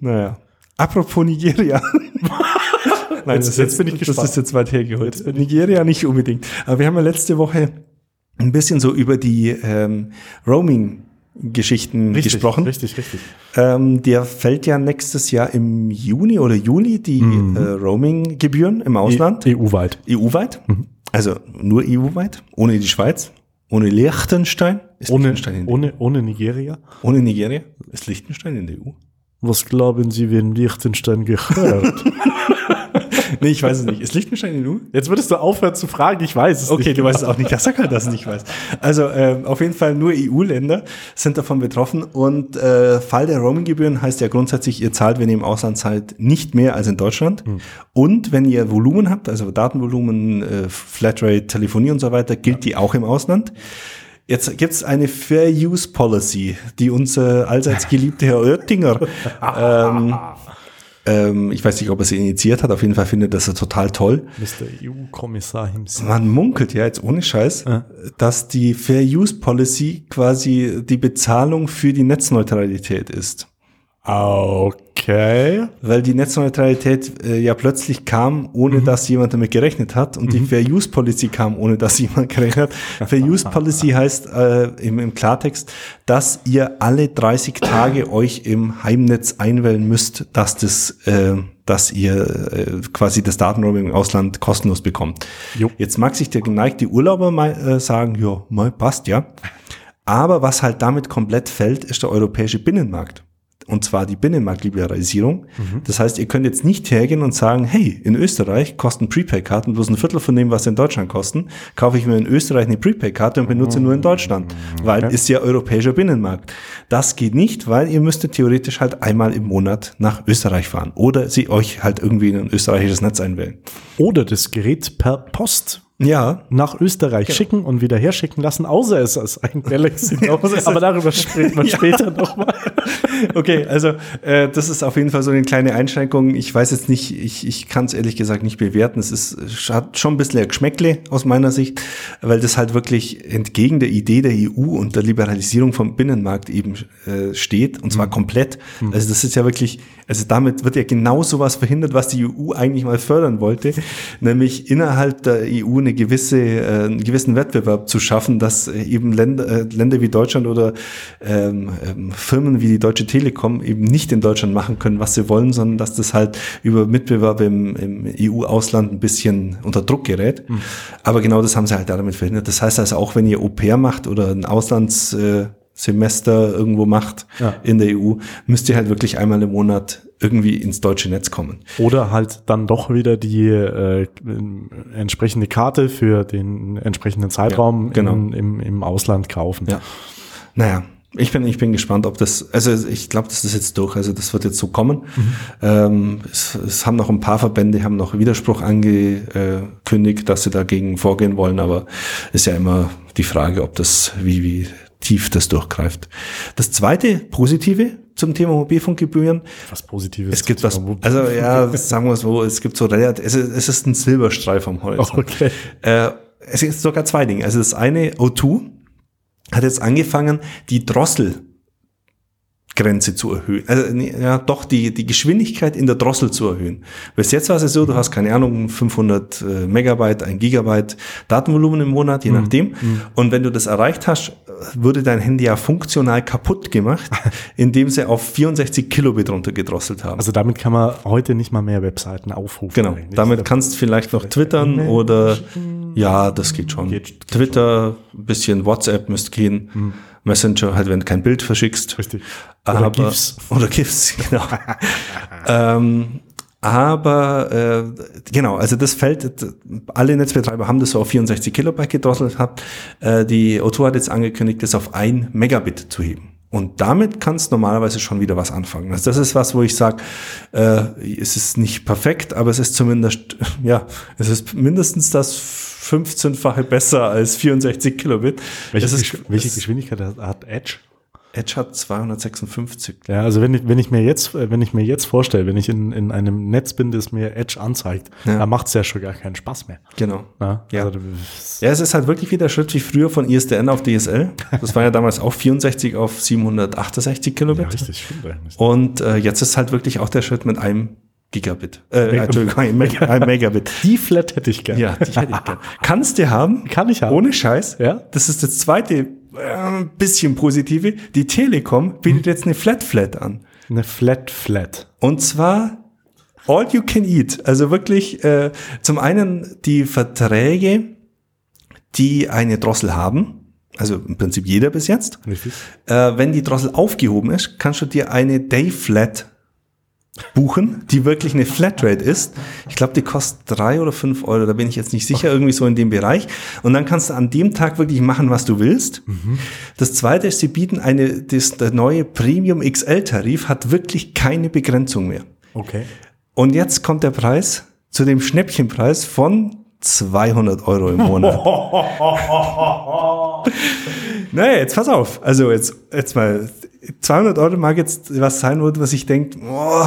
Speaker 1: naja. Apropos Nigeria.
Speaker 2: Nein, jetzt, das, jetzt, bin ich
Speaker 1: gespannt. Das ist jetzt weit hergeholt. Nigeria nicht unbedingt. Aber wir haben ja letzte Woche ein bisschen so über die ähm, Roaming Geschichten
Speaker 2: richtig,
Speaker 1: gesprochen.
Speaker 2: Richtig, richtig.
Speaker 1: Ähm, der fällt ja nächstes Jahr im Juni oder Juli die mhm. äh, Roaming-Gebühren im Ausland.
Speaker 2: EU-weit.
Speaker 1: EU-weit. Mhm. Also nur EU-weit, ohne die Schweiz, ohne Liechtenstein.
Speaker 2: Ist ohne, Liechtenstein ohne, ohne Nigeria.
Speaker 1: Ohne Nigeria. Ist Liechtenstein in der EU?
Speaker 2: Was glauben Sie, wenn Liechtenstein gehört?
Speaker 1: nee, ich weiß es nicht. Ist Liechtenstein in EU?
Speaker 2: Jetzt würdest du aufhören zu fragen, ich weiß es
Speaker 1: okay, nicht. Okay, du weißt es auch nicht. Ja, sag halt, dass du nicht weißt. Also äh, auf jeden Fall nur EU-Länder sind davon betroffen und äh, Fall der Roaming-Gebühren heißt ja grundsätzlich, ihr zahlt, wenn ihr im Ausland zahlt, nicht mehr als in Deutschland. Hm. Und wenn ihr Volumen habt, also Datenvolumen, äh, Flatrate, Telefonie und so weiter, gilt die auch im Ausland. Jetzt gibt es eine Fair Use Policy, die unser allseits geliebte Herr Oettinger ähm, ähm, ich weiß nicht, ob er sie initiiert hat. Auf jeden Fall findet das er total toll.
Speaker 2: Mr. EU-Kommissar himself.
Speaker 1: Man munkelt ja jetzt ohne Scheiß, ja. dass die Fair Use Policy quasi die Bezahlung für die Netzneutralität ist.
Speaker 2: Okay.
Speaker 1: Weil die Netzneutralität äh, ja plötzlich kam, ohne
Speaker 2: Mhm.
Speaker 1: dass jemand damit gerechnet hat. Und die Fair Use Policy kam, ohne dass jemand gerechnet hat. Fair Use Policy heißt äh, im, im Klartext, dass ihr alle 30 Tage euch im Heimnetz einwählen müsst, dass das, äh, dass ihr äh, quasi das Datenroaming im Ausland kostenlos bekommt.
Speaker 2: Jo.
Speaker 1: Jetzt mag sich der geneigte Urlauber mal äh, sagen, ja, mal passt ja. Aber was halt damit komplett fällt, ist der europäische Binnenmarkt. Und zwar die Binnenmarktliberalisierung. Das heißt, ihr könnt jetzt nicht hergehen und sagen, hey, in Österreich kosten Prepaid-Karten bloß ein Viertel von dem, was sie in Deutschland kosten. Kaufe ich mir in Österreich eine Prepaid-Karte und benutze nur in Deutschland. Weil ist ja europäischer Binnenmarkt. Das geht nicht, weil ihr müsstet theoretisch halt einmal im Monat nach Österreich fahren. Oder sie euch halt irgendwie in ein österreichisches Netz einwählen.
Speaker 2: Oder das Gerät per Post
Speaker 1: Ja,
Speaker 2: nach Österreich schicken und wieder herschicken lassen, außer es ist ein Galaxy Note. Aber darüber sprechen wir später nochmal.
Speaker 1: Okay, also äh, das ist auf jeden Fall so eine kleine Einschränkung. Ich weiß jetzt nicht, ich, ich kann es ehrlich gesagt nicht bewerten. Es ist hat schon ein bisschen ein Geschmäckle aus meiner Sicht, weil das halt wirklich entgegen der Idee der EU und der Liberalisierung vom Binnenmarkt eben äh, steht und zwar komplett. Also das ist ja wirklich, also damit wird ja genau sowas verhindert, was die EU eigentlich mal fördern wollte, nämlich innerhalb der EU eine gewisse, äh, einen gewissen Wettbewerb zu schaffen, dass äh, eben Länder, äh, Länder wie Deutschland oder ähm, ähm, Firmen wie die Deutsche Telekom eben nicht in Deutschland machen können, was sie wollen, sondern dass das halt über Mitbewerb im, im EU-Ausland ein bisschen unter Druck gerät. Aber genau das haben sie halt damit verhindert. Das heißt also auch, wenn ihr Au-pair macht oder ein Auslands äh, Semester irgendwo macht
Speaker 2: Ja.
Speaker 1: in der EU, müsst ihr halt wirklich einmal im Monat irgendwie ins deutsche Netz kommen.
Speaker 2: Oder halt dann doch wieder die äh, entsprechende Karte für den entsprechenden Zeitraum
Speaker 1: Ja, genau.
Speaker 2: in, im, im Ausland kaufen.
Speaker 1: Ja. Naja, ich bin, ich bin gespannt, ob das, also ich glaube, das ist jetzt durch, also das wird jetzt so kommen. Ähm, es, es haben noch ein paar Verbände, haben noch Widerspruch angekündigt, dass sie dagegen vorgehen wollen, aber ist ja immer die Frage, ob das, wie, wie tief das durchgreift. Das zweite Positive zum Thema Mobilfunkgebühren,
Speaker 2: Was Positives.
Speaker 1: es gibt was, also ja, sagen wir es so, es gibt so relativ, es ist, es ist ein Silberstreif am Horizont.
Speaker 2: Okay.
Speaker 1: Äh, es ist sogar zwei Dinge. Also das eine, O2 hat jetzt angefangen, die Drosselgrenze zu erhöhen. Also ja, doch die, die Geschwindigkeit in der Drossel zu erhöhen. Bis jetzt war es so, du hast keine Ahnung, 500 äh, Megabyte, ein Gigabyte Datenvolumen im Monat, je nachdem. Und wenn du das erreicht hast, würde dein Handy ja funktional kaputt gemacht, indem sie auf 64 Kilobit runtergedrosselt haben.
Speaker 2: Also damit kann man heute nicht mal mehr Webseiten aufrufen.
Speaker 1: Genau,
Speaker 2: eigentlich.
Speaker 1: damit kannst du vielleicht noch twittern oder ja, das geht schon.
Speaker 2: Geht- geht
Speaker 1: Twitter, ein bisschen WhatsApp müsste gehen. Messenger, halt wenn du kein Bild verschickst.
Speaker 2: Richtig. Oder
Speaker 1: Aber,
Speaker 2: GIFs.
Speaker 1: Oder GIFs, genau. ähm, aber äh, genau, also das fällt, alle Netzbetreiber haben das so auf 64 Kilobyte gedrosselt gehabt. Äh, die O2 hat jetzt angekündigt, das auf ein Megabit zu heben. Und damit kannst du normalerweise schon wieder was anfangen. Also das ist was, wo ich sage, äh, es ist nicht perfekt, aber es ist zumindest, ja, es ist mindestens das 15-fache besser als 64 Kilobit.
Speaker 2: Welche,
Speaker 1: ist,
Speaker 2: welche
Speaker 1: es-
Speaker 2: Geschwindigkeit hat- Edge?
Speaker 1: Edge hat 256.
Speaker 2: Ja, also wenn ich, wenn ich mir jetzt, äh, wenn ich mir jetzt vorstelle, wenn ich in, in einem Netz bin, das mir Edge anzeigt,
Speaker 1: Ja.
Speaker 2: da macht es ja schon gar keinen Spaß mehr.
Speaker 1: Genau.
Speaker 2: Ja,
Speaker 1: Ja.
Speaker 2: Also,
Speaker 1: Ja, es ist halt wirklich wieder der Schritt wie früher von ISDN auf DSL. Das war ja damals auch 64 auf 768
Speaker 2: ja
Speaker 1: Kilobit.
Speaker 2: richtig, stimmt eigentlich.
Speaker 1: Und äh, jetzt ist halt wirklich auch der Schritt mit einem Gigabit. Äh, Entschuldigung, ein, Meg ein Megabit.
Speaker 2: Die Flat hätte ich gerne.
Speaker 1: Ja, die hätte ich gern. Kannst du haben.
Speaker 2: Kann ich haben.
Speaker 1: Ohne Scheiß.
Speaker 2: Ja.
Speaker 1: Das ist das zweite äh, bisschen positive. Die Telekom bietet jetzt eine Flat Flat an.
Speaker 2: Eine Flat Flat.
Speaker 1: Und zwar all you can eat. Also wirklich äh, zum einen die Verträge, die eine Drossel haben. Also im Prinzip jeder bis jetzt.
Speaker 2: Richtig.
Speaker 1: Äh, wenn die Drossel aufgehoben ist, kannst du dir eine Day Flat buchen, die wirklich eine Flatrate ist. Ich glaube, die kostet drei oder fünf Euro, da bin ich jetzt nicht sicher, irgendwie so in dem Bereich. Und dann kannst du an dem Tag wirklich machen, was du willst. Das zweite ist, sie bieten eine, das, der neue Premium XL Tarif hat wirklich keine Begrenzung mehr.
Speaker 2: Okay.
Speaker 1: Und jetzt kommt der Preis zu dem Schnäppchenpreis von 200 Euro im Monat. naja, jetzt pass auf. Also jetzt, jetzt mal, 200 Euro mag jetzt was sein, wo- was ich denke, oh,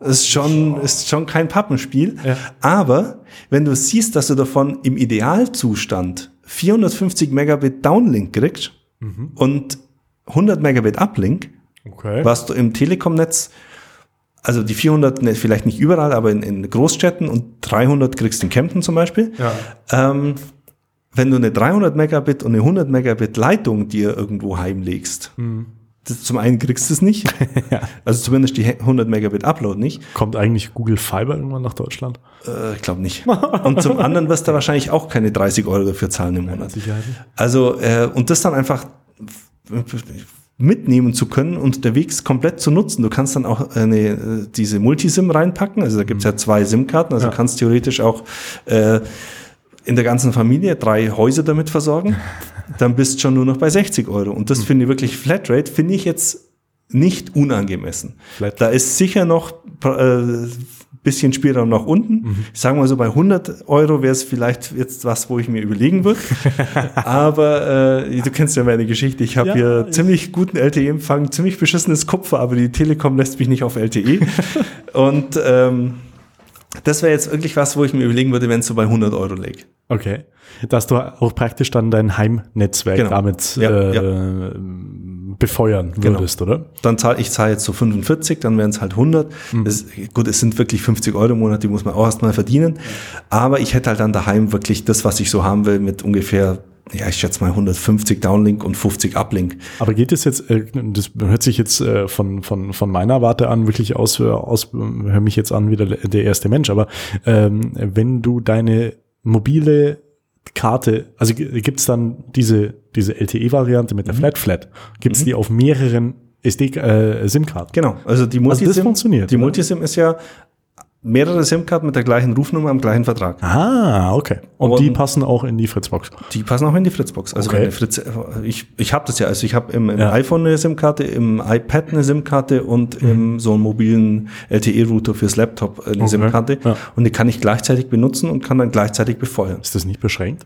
Speaker 1: ist schon, ist schon kein Pappenspiel.
Speaker 2: Ja.
Speaker 1: Aber wenn du siehst, dass du davon im Idealzustand 450 Megabit Downlink kriegst und 100 Megabit Uplink,
Speaker 2: Okay.
Speaker 1: Warst du im Telekom-Netz, also die 400 ne, vielleicht nicht überall, aber in, in Großstädten und 300 kriegst du in Kempten zum Beispiel.
Speaker 2: Ja.
Speaker 1: Ähm, wenn du eine 300 Megabit und eine 100 Megabit Leitung dir irgendwo heimlegst, das, zum einen kriegst du es nicht, also zumindest die 100 Megabit Upload nicht,
Speaker 2: Kommt eigentlich Google Fiber irgendwann nach Deutschland?
Speaker 1: äh, ich glaube nicht. Und zum anderen wirst du wahrscheinlich auch keine 30 Euro dafür zahlen im Monat.
Speaker 2: Nicht.
Speaker 1: Also, äh, und das dann einfach mitnehmen zu können und unterwegs komplett zu nutzen. Du kannst dann auch eine, äh, diese Multisim reinpacken, also da gibt's ja zwei SIM-Karten, also
Speaker 2: Ja.
Speaker 1: du kannst theoretisch auch äh, in der ganzen Familie drei Häuser damit versorgen, dann bist du schon nur noch bei 60 Euro. Und das finde ich wirklich, Flatrate finde ich jetzt nicht unangemessen.
Speaker 2: Flat-
Speaker 1: Da ist sicher noch äh, bisschen Spielraum nach unten. Ich sage mal so, bei 100 Euro wäre es vielleicht jetzt was, wo ich mir überlegen würde. aber äh, du kennst ja meine Geschichte. Ich habe
Speaker 2: Ja,
Speaker 1: hier
Speaker 2: ich-
Speaker 1: ziemlich guten LTE-Empfang, ziemlich beschissenes Kupfer, aber die Telekom lässt mich nicht auf LTE. Und ähm, das wäre jetzt wirklich was, wo ich mir überlegen würde, wenn es so bei 100 Euro liegt.
Speaker 2: Okay. Dass du auch praktisch dann dein Heimnetzwerk
Speaker 1: Genau.
Speaker 2: damit
Speaker 1: Ja,
Speaker 2: äh,
Speaker 1: ja.
Speaker 2: befeuern
Speaker 1: Genau.
Speaker 2: würdest, oder?
Speaker 1: Dann zahle ich zahle jetzt so 45, dann wären es halt 100.
Speaker 2: Mhm.
Speaker 1: Das, gut, es sind wirklich 50 Euro im Monat, die muss man auch erstmal verdienen. Aber ich hätte halt dann daheim wirklich das, was ich so haben will, mit ungefähr, ja, ich schätze mal 150 Downlink und 50 Uplink.
Speaker 2: Aber geht es jetzt, äh, das hört sich jetzt äh, von, von, von meiner Warte an wirklich aus, äh, aus hör mich jetzt an wie der, der erste Mensch, aber ähm, wenn du deine mobile Karte, also gibt es dann diese, diese LTE-Variante mit der
Speaker 1: Mhm.
Speaker 2: Flat Flat, gibt es die auf mehreren SD, äh, SIM-Karten?
Speaker 1: Genau, also die
Speaker 2: Also das
Speaker 1: Multisim,
Speaker 2: funktioniert,
Speaker 1: die? Multisim ist ja mehrere SIM-Karten mit der gleichen Rufnummer am gleichen Vertrag.
Speaker 2: Ah, okay. Und,
Speaker 1: Und-
Speaker 2: die passen auch in die Fritzbox.
Speaker 1: Die passen auch in die Fritzbox. Also
Speaker 2: Okay.
Speaker 1: Fritz, ich, ich habe das ja, also ich habe im, im
Speaker 2: Ja.
Speaker 1: iPhone eine SIM-Karte, im iPad eine SIM-Karte und im so einen mobilen LTE-Router fürs Laptop eine
Speaker 2: Okay.
Speaker 1: SIM-Karte.
Speaker 2: Ja.
Speaker 1: Und die kann ich gleichzeitig benutzen und kann dann gleichzeitig befeuern.
Speaker 2: Ist das nicht beschränkt?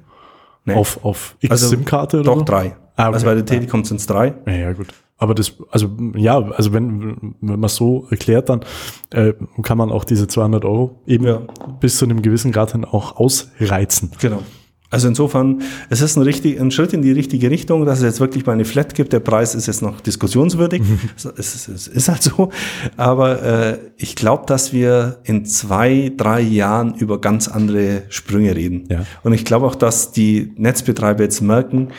Speaker 1: Nee.
Speaker 2: Auf, auf
Speaker 1: Also
Speaker 2: X-SIM-Karte oder
Speaker 1: Doch drei.
Speaker 2: Ah, okay.
Speaker 1: Also bei der Telekom sind es drei.
Speaker 2: Ja, ja, gut. Aber das, also ja, also wenn, wenn man es so erklärt, dann äh, kann man auch diese 200 Euro eben
Speaker 1: Ja.
Speaker 2: bis zu einem gewissen Grad hin auch ausreizen.
Speaker 1: Genau. Also insofern, es ist ein, richtig, ein Schritt in die richtige Richtung, dass es jetzt wirklich mal eine Flat gibt. Der Preis ist jetzt noch diskussionswürdig. es, ist, es ist halt so. Aber äh, ich glaube, dass wir in zwei, drei Jahren über ganz andere Sprünge reden.
Speaker 2: Ja.
Speaker 1: Und ich glaube auch, dass die Netzbetreiber jetzt merken,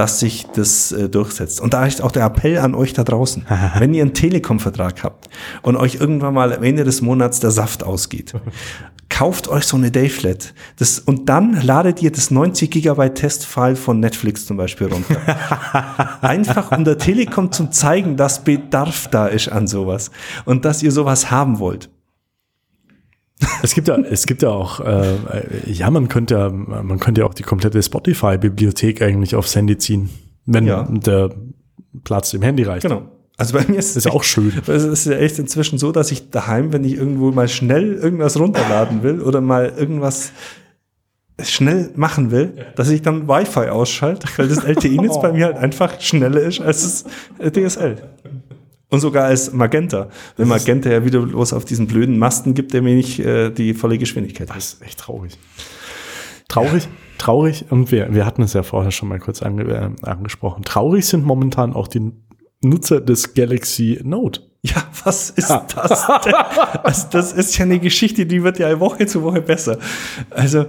Speaker 1: dass sich das äh, durchsetzt. Und da ist auch der Appell an euch da draußen. wenn ihr einen Telekom-Vertrag habt und euch irgendwann mal am Ende des Monats der Saft ausgeht, kauft euch so eine Dayflat. Das, und dann ladet ihr das 90 Gigabyte Testfile von Netflix zum Beispiel runter. Einfach um der Telekom zu zeigen, dass Bedarf da ist an sowas und dass ihr sowas haben wollt.
Speaker 2: Es gibt ja, es gibt ja auch, äh, ja, man könnte ja, man könnte ja auch die komplette Spotify-Bibliothek eigentlich aufs Handy ziehen, wenn
Speaker 1: Ja.
Speaker 2: der Platz im Handy reicht.
Speaker 1: Genau. Also bei mir ist
Speaker 2: ja auch schön.
Speaker 1: Es ist ja echt inzwischen so, dass ich daheim, wenn ich irgendwo mal schnell irgendwas runterladen will oder mal irgendwas schnell machen will, dass ich dann Wi-Fi ausschalte, weil das LTE-Netz bei mir halt einfach schneller ist als das DSL. Und sogar als Magenta. Wenn Magenta ja wieder bloß auf diesen blöden Masten gibt, der mir nicht äh, die volle Geschwindigkeit.
Speaker 2: Das ist echt traurig. Traurig, traurig, und wir, wir hatten es ja vorher schon mal kurz ange, äh, angesprochen. Traurig sind momentan auch die Nutzer des Galaxy Note.
Speaker 1: Ja, was ist das denn? Also das ist ja eine Geschichte, die wird ja Woche zu Woche besser. Also,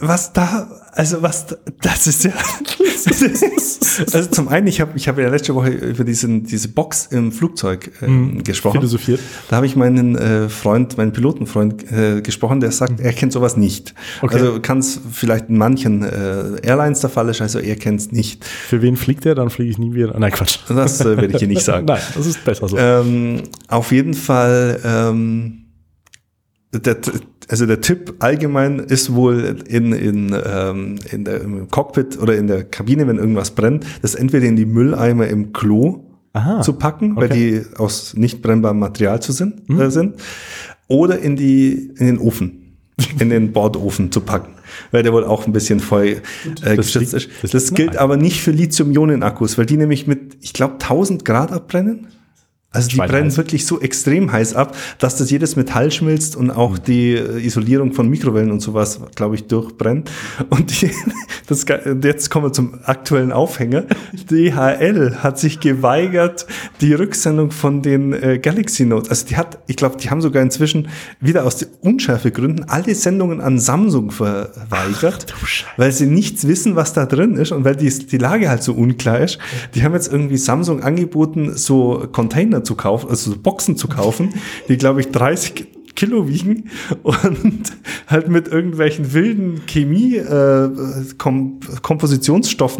Speaker 1: was da, also was, da, das ist ja, also zum einen, ich habe ich hab ja letzte Woche über diesen, diese Box im Flugzeug ähm, gesprochen.
Speaker 2: Philosophiert.
Speaker 1: Da habe ich meinen äh, Freund, meinen Pilotenfreund äh, gesprochen, der sagt, er kennt sowas nicht.
Speaker 2: Okay.
Speaker 1: Also kann es vielleicht in manchen äh, Airlines der Fall ist, also er kennt es nicht.
Speaker 2: Für wen fliegt er? Dann fliege ich nie wieder. Nein, Quatsch.
Speaker 1: Das äh, werde ich dir nicht sagen.
Speaker 2: Nein, das ist besser so.
Speaker 1: Ähm, auf jeden Fall, ähm, der, also der Tipp allgemein ist wohl in, in, ähm, in der, im Cockpit oder in der Kabine, wenn irgendwas brennt, das entweder in die Mülleimer im Klo
Speaker 2: Aha.
Speaker 1: zu packen, weil
Speaker 2: okay.
Speaker 1: die aus nicht brennbarem Material zu sind, äh, sind, oder in die in den Ofen, in den Bordofen zu packen, weil der wohl auch ein bisschen voll äh,
Speaker 2: das
Speaker 1: geschützt ist.
Speaker 2: das
Speaker 1: Das, gilt aber nicht für Lithium-Ionen-Akkus, weil die nämlich mit, ich glaube, 1000 Grad abbrennen. Also die brennen wirklich so extrem heiß ab, dass das jedes Metall schmilzt und auch die äh, Isolierung von Mikrowellen und sowas, glaube ich, durchbrennt. Und die, das, jetzt kommen wir zum aktuellen Aufhänger. DHL hat sich geweigert, die Rücksendung von den äh, Galaxy Notes. Also die hat, ich glaube, die haben sogar inzwischen wieder aus den Unschärfegründen alle Sendungen an Samsung verweigert, Ach, weil sie nichts wissen, was da drin ist und weil die, die Lage halt so unklar ist. Die haben jetzt irgendwie Samsung angeboten, so Container zu kaufen, also so Boxen zu kaufen, die, glaube ich, 30 Kilo wiegen und halt mit irgendwelchen wilden Chemie äh, Kom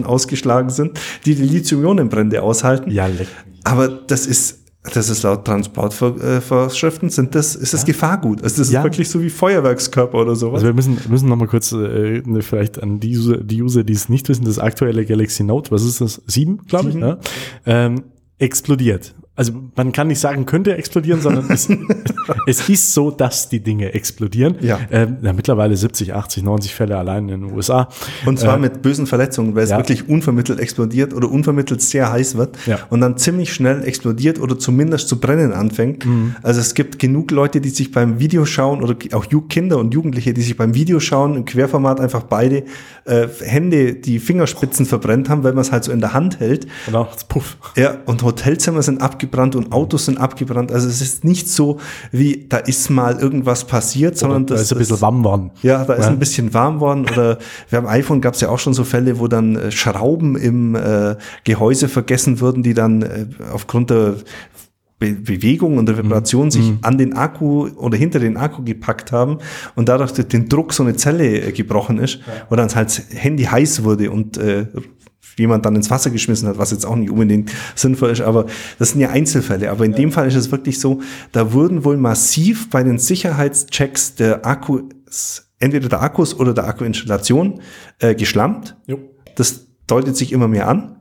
Speaker 1: ausgeschlagen sind, die die Lithium-Ionen-Brände aushalten. Ja, leck. Aber das ist das ist laut Transportvorschriften sind das ist das ja. Gefahrgut. Also das ja. ist wirklich so wie Feuerwerkskörper oder sowas.
Speaker 2: Also wir müssen müssen noch mal kurz äh, ne, vielleicht an die User, die User, die es nicht wissen, das aktuelle Galaxy Note, was ist das? Sieben, glaube ich, ne? ähm, explodiert also man kann nicht sagen, könnte explodieren, sondern es, es ist so, dass die Dinge explodieren. Ja. Ähm, ja, mittlerweile 70, 80, 90 Fälle allein in den USA.
Speaker 1: Und zwar äh, mit bösen Verletzungen, weil es ja. wirklich unvermittelt explodiert oder unvermittelt sehr heiß wird ja. und dann ziemlich schnell explodiert oder zumindest zu brennen anfängt. Mhm. Also es gibt genug Leute, die sich beim Videoschauen oder auch Kinder und Jugendliche, die sich beim Videoschauen im Querformat einfach beide äh, Hände, die Fingerspitzen verbrennt haben, weil man es halt so in der Hand hält. Genau, puff. Ja, und Hotelzimmer sind abgebrannt und Autos sind abgebrannt. Also es ist nicht so wie, da ist mal irgendwas passiert, sondern oder
Speaker 2: da ist ein bisschen warm worden.
Speaker 1: Ja, da ist ein bisschen warm worden. Oder wir haben iPhone gab es ja auch schon so Fälle, wo dann äh, Schrauben im äh, Gehäuse vergessen würden, die dann äh, aufgrund der Be Bewegung und der Vibration mhm. sich mhm. an den Akku oder hinter den Akku gepackt haben und dadurch den Druck so eine Zelle äh, gebrochen ist, ja. wo dann halt Handy heiß wurde und äh, jemand dann ins Wasser geschmissen hat, was jetzt auch nicht unbedingt sinnvoll ist, aber das sind ja Einzelfälle. Aber in ja. dem Fall ist es wirklich so, da wurden wohl massiv bei den Sicherheitschecks der Akkus, entweder der Akkus oder der Akkuinstallation, äh, geschlampt. Jo. Das deutet sich immer mehr an.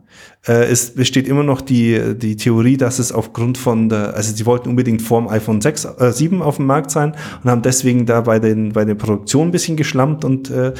Speaker 1: Äh, es besteht immer noch die, die Theorie, dass es aufgrund von der, also sie wollten unbedingt vorm iPhone 6, äh, 7 auf dem Markt sein und haben deswegen da bei den, bei der Produktion ein bisschen geschlampt und äh,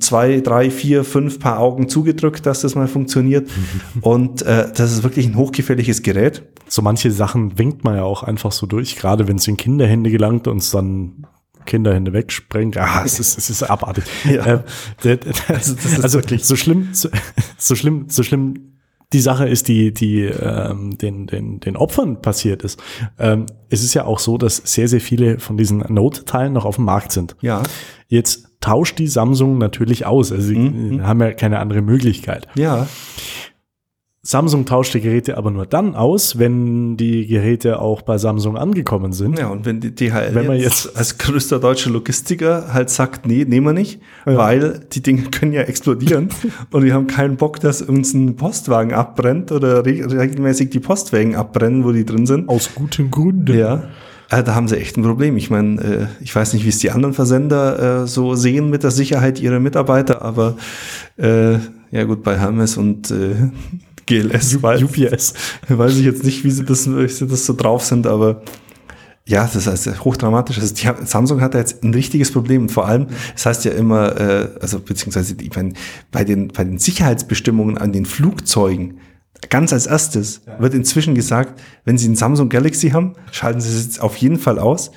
Speaker 1: zwei, drei, vier, fünf Paar Augen zugedrückt, dass das mal funktioniert. und äh, das ist wirklich ein hochgefährliches Gerät.
Speaker 2: So manche Sachen winkt man ja auch einfach so durch, gerade wenn es in Kinderhände gelangt und es dann Kinderhände wegsprengt. Ah, es ist, es ist abartig. Ja. Äh, also, also wirklich so schlimm, so, so schlimm, so schlimm die Sache ist, die, die ähm, den, den, den Opfern passiert ist. Ähm, es ist ja auch so, dass sehr, sehr viele von diesen Note-Teilen noch auf dem Markt sind. Ja. Jetzt tauscht die Samsung natürlich aus. Also sie mhm. haben ja keine andere Möglichkeit. Ja. Samsung tauscht die Geräte aber nur dann aus, wenn die Geräte auch bei Samsung angekommen sind.
Speaker 1: Ja, und wenn die DHL wenn man jetzt, jetzt als größter deutscher Logistiker halt sagt, nee, nehmen wir nicht, ja. weil die Dinge können ja explodieren und wir haben keinen Bock, dass uns ein Postwagen abbrennt oder regelmäßig die Postwagen abbrennen, wo die drin sind.
Speaker 2: Aus gutem Grunde.
Speaker 1: Ja. Äh, da haben sie echt ein Problem. Ich meine, äh, ich weiß nicht, wie es die anderen Versender äh, so sehen mit der Sicherheit ihrer Mitarbeiter, aber äh, ja gut, bei Hermes und äh, GLS, weiß, UPS. Weiß ich jetzt nicht, wie sie das, wie sie das so drauf sind, aber ja, das ist also hochdramatisch. Also die, Samsung hat da jetzt ein richtiges Problem. Und vor allem, das heißt ja immer, äh, also beziehungsweise ich meine, bei den, bei den Sicherheitsbestimmungen an den Flugzeugen, ganz als erstes ja. wird inzwischen gesagt, wenn Sie ein Samsung Galaxy haben, schalten Sie es jetzt auf jeden Fall aus.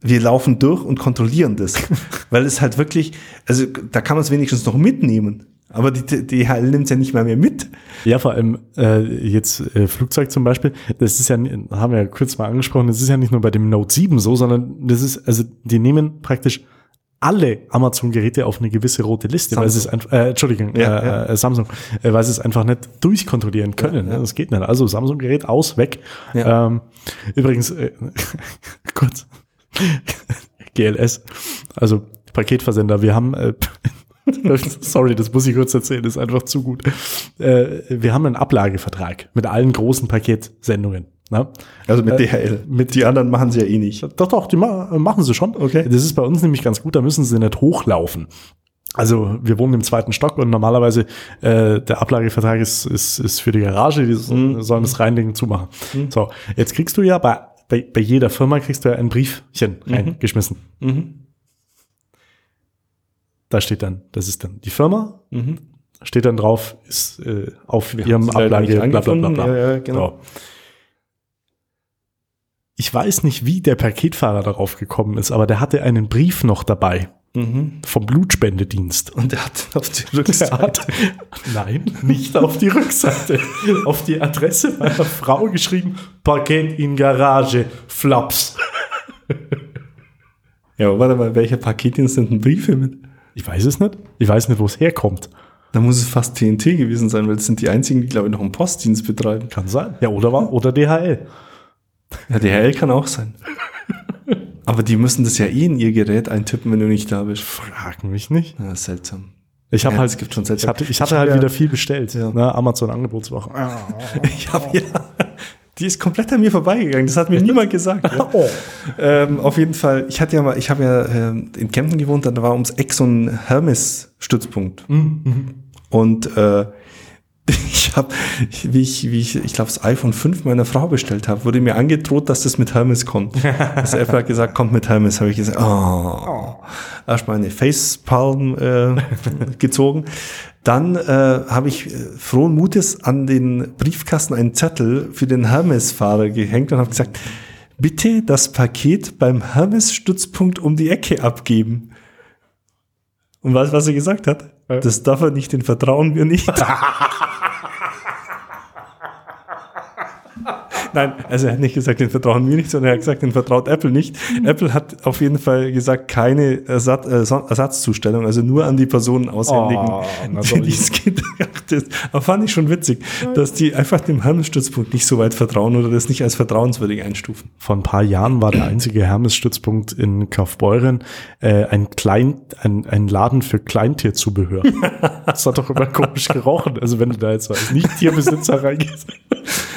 Speaker 1: Wir laufen durch und kontrollieren das. Weil es halt wirklich, also da kann man es wenigstens noch mitnehmen. Aber die DHL nimmt es ja nicht mal mehr mit.
Speaker 2: Ja, vor allem äh, jetzt äh, Flugzeug zum Beispiel, das ist ja, haben wir ja kurz mal angesprochen, das ist ja nicht nur bei dem Note 7 so, sondern das ist, also die nehmen praktisch alle Amazon-Geräte auf eine gewisse rote Liste, Samsung. weil sie es einfach, äh, Entschuldigung, ja, äh, ja. Äh, Samsung, äh, weil sie es einfach nicht durchkontrollieren können. Ja, ja. Das geht nicht. Also Samsung-Gerät aus, weg. Ähm, übrigens, äh, kurz, GLS, also Paketversender, wir haben äh, Sorry, das muss ich kurz erzählen, ist einfach zu gut. Äh, wir haben einen Ablagevertrag mit allen großen Paketsendungen. Ne?
Speaker 1: Also mit DHL. Äh, mit die anderen machen sie ja eh nicht.
Speaker 2: Doch, doch, die ma machen sie schon. Okay. Das ist bei uns nämlich ganz gut, da müssen sie nicht hochlaufen. Also wir wohnen im zweiten Stock und normalerweise äh, der Ablagevertrag ist, ist, ist für die Garage, die mhm. sollen das reinlegen, zumachen. Mhm. So, jetzt kriegst du ja bei, bei, bei jeder Firma kriegst du ja ein Briefchen mhm. reingeschmissen. Mhm. Da steht dann, das ist dann die Firma. Mhm. Steht dann drauf, ist äh, auf Wir ihrem Ablage, bla bla bla bla. Ja, ja, genau. So. ich weiß nicht, wie der Paketfahrer darauf gekommen ist, aber der hatte einen Brief noch dabei. Vom Blutspendedienst.
Speaker 1: Und er hat auf die Rückseite.
Speaker 2: hat, nein, nicht auf die Rückseite, auf die Adresse meiner Frau geschrieben, Paket in Garage, Flaps.
Speaker 1: Ja, aber warte mal, welcher Paketdienst sind denn Briefe mit?
Speaker 2: Ich weiß es nicht. Ich weiß nicht, wo es herkommt.
Speaker 1: Da muss es fast TNT gewesen sein, weil es sind die einzigen, die, glaube ich, noch einen Postdienst betreiben.
Speaker 2: Kann sein. Ja, oder war, oder DHL.
Speaker 1: Ja, DHL kann auch sein. Aber die müssen das ja eh in ihr Gerät eintippen, wenn du nicht da bist.
Speaker 2: Frag mich nicht.
Speaker 1: Ja, seltsam.
Speaker 2: Ich habe
Speaker 1: Ja,
Speaker 2: halt,
Speaker 1: es gibt schon
Speaker 2: ich
Speaker 1: seltsam.
Speaker 2: hatte, ich hatte
Speaker 1: Ich
Speaker 2: halt
Speaker 1: ja-
Speaker 2: wieder viel bestellt.
Speaker 1: Ja.
Speaker 2: Ne, Amazon Angebotswoche.
Speaker 1: Ich habe ja, die ist komplett an mir vorbeigegangen. Das hat mir niemand gesagt. Ja.
Speaker 2: Oh.
Speaker 1: Ähm, auf jeden Fall, ich hatte ja mal, ich habe ja ähm, in Kempten gewohnt, da war ums Eck so ein Hermes-Stützpunkt. Und äh, ich habe, wie ich, wie ich, ich glaube, das iPhone 5 meiner Frau bestellt habe, wurde mir angedroht, dass das mit Hermes kommt. Also Apple hat gesagt, kommt mit Hermes, habe ich gesagt, oh, erst mal eine Facepalm äh, gezogen. Dann äh, habe ich äh, frohen Mutes an den Briefkasten einen Zettel für den Hermes-Fahrer gehängt und habe gesagt, bitte das Paket beim Hermes-Stützpunkt um die Ecke abgeben. Und weißt du, was er gesagt hat?
Speaker 2: Äh.
Speaker 1: Das darf er nicht, den vertrauen wir nicht. Nein, also er hat nicht gesagt, den vertrauen wir nicht, sondern er hat gesagt, den vertraut Apple nicht. Apple hat auf jeden Fall gesagt, keine Ersatz, äh, Ersatzzustellung, also nur an die Personen aushändigen,
Speaker 2: Oh,
Speaker 1: die dies gedacht ist. Aber fand ich schon witzig, dass die einfach dem Hermes-Stützpunkt nicht so weit vertrauen oder das nicht als vertrauenswürdig einstufen.
Speaker 2: Vor ein paar Jahren war der einzige Hermes-Stützpunkt in Kaufbeuren äh, ein, Klein, ein, ein Laden für Kleintierzubehör. das hat doch immer komisch gerochen. Also wenn du da jetzt als Nicht-Tierbesitzer reingehst.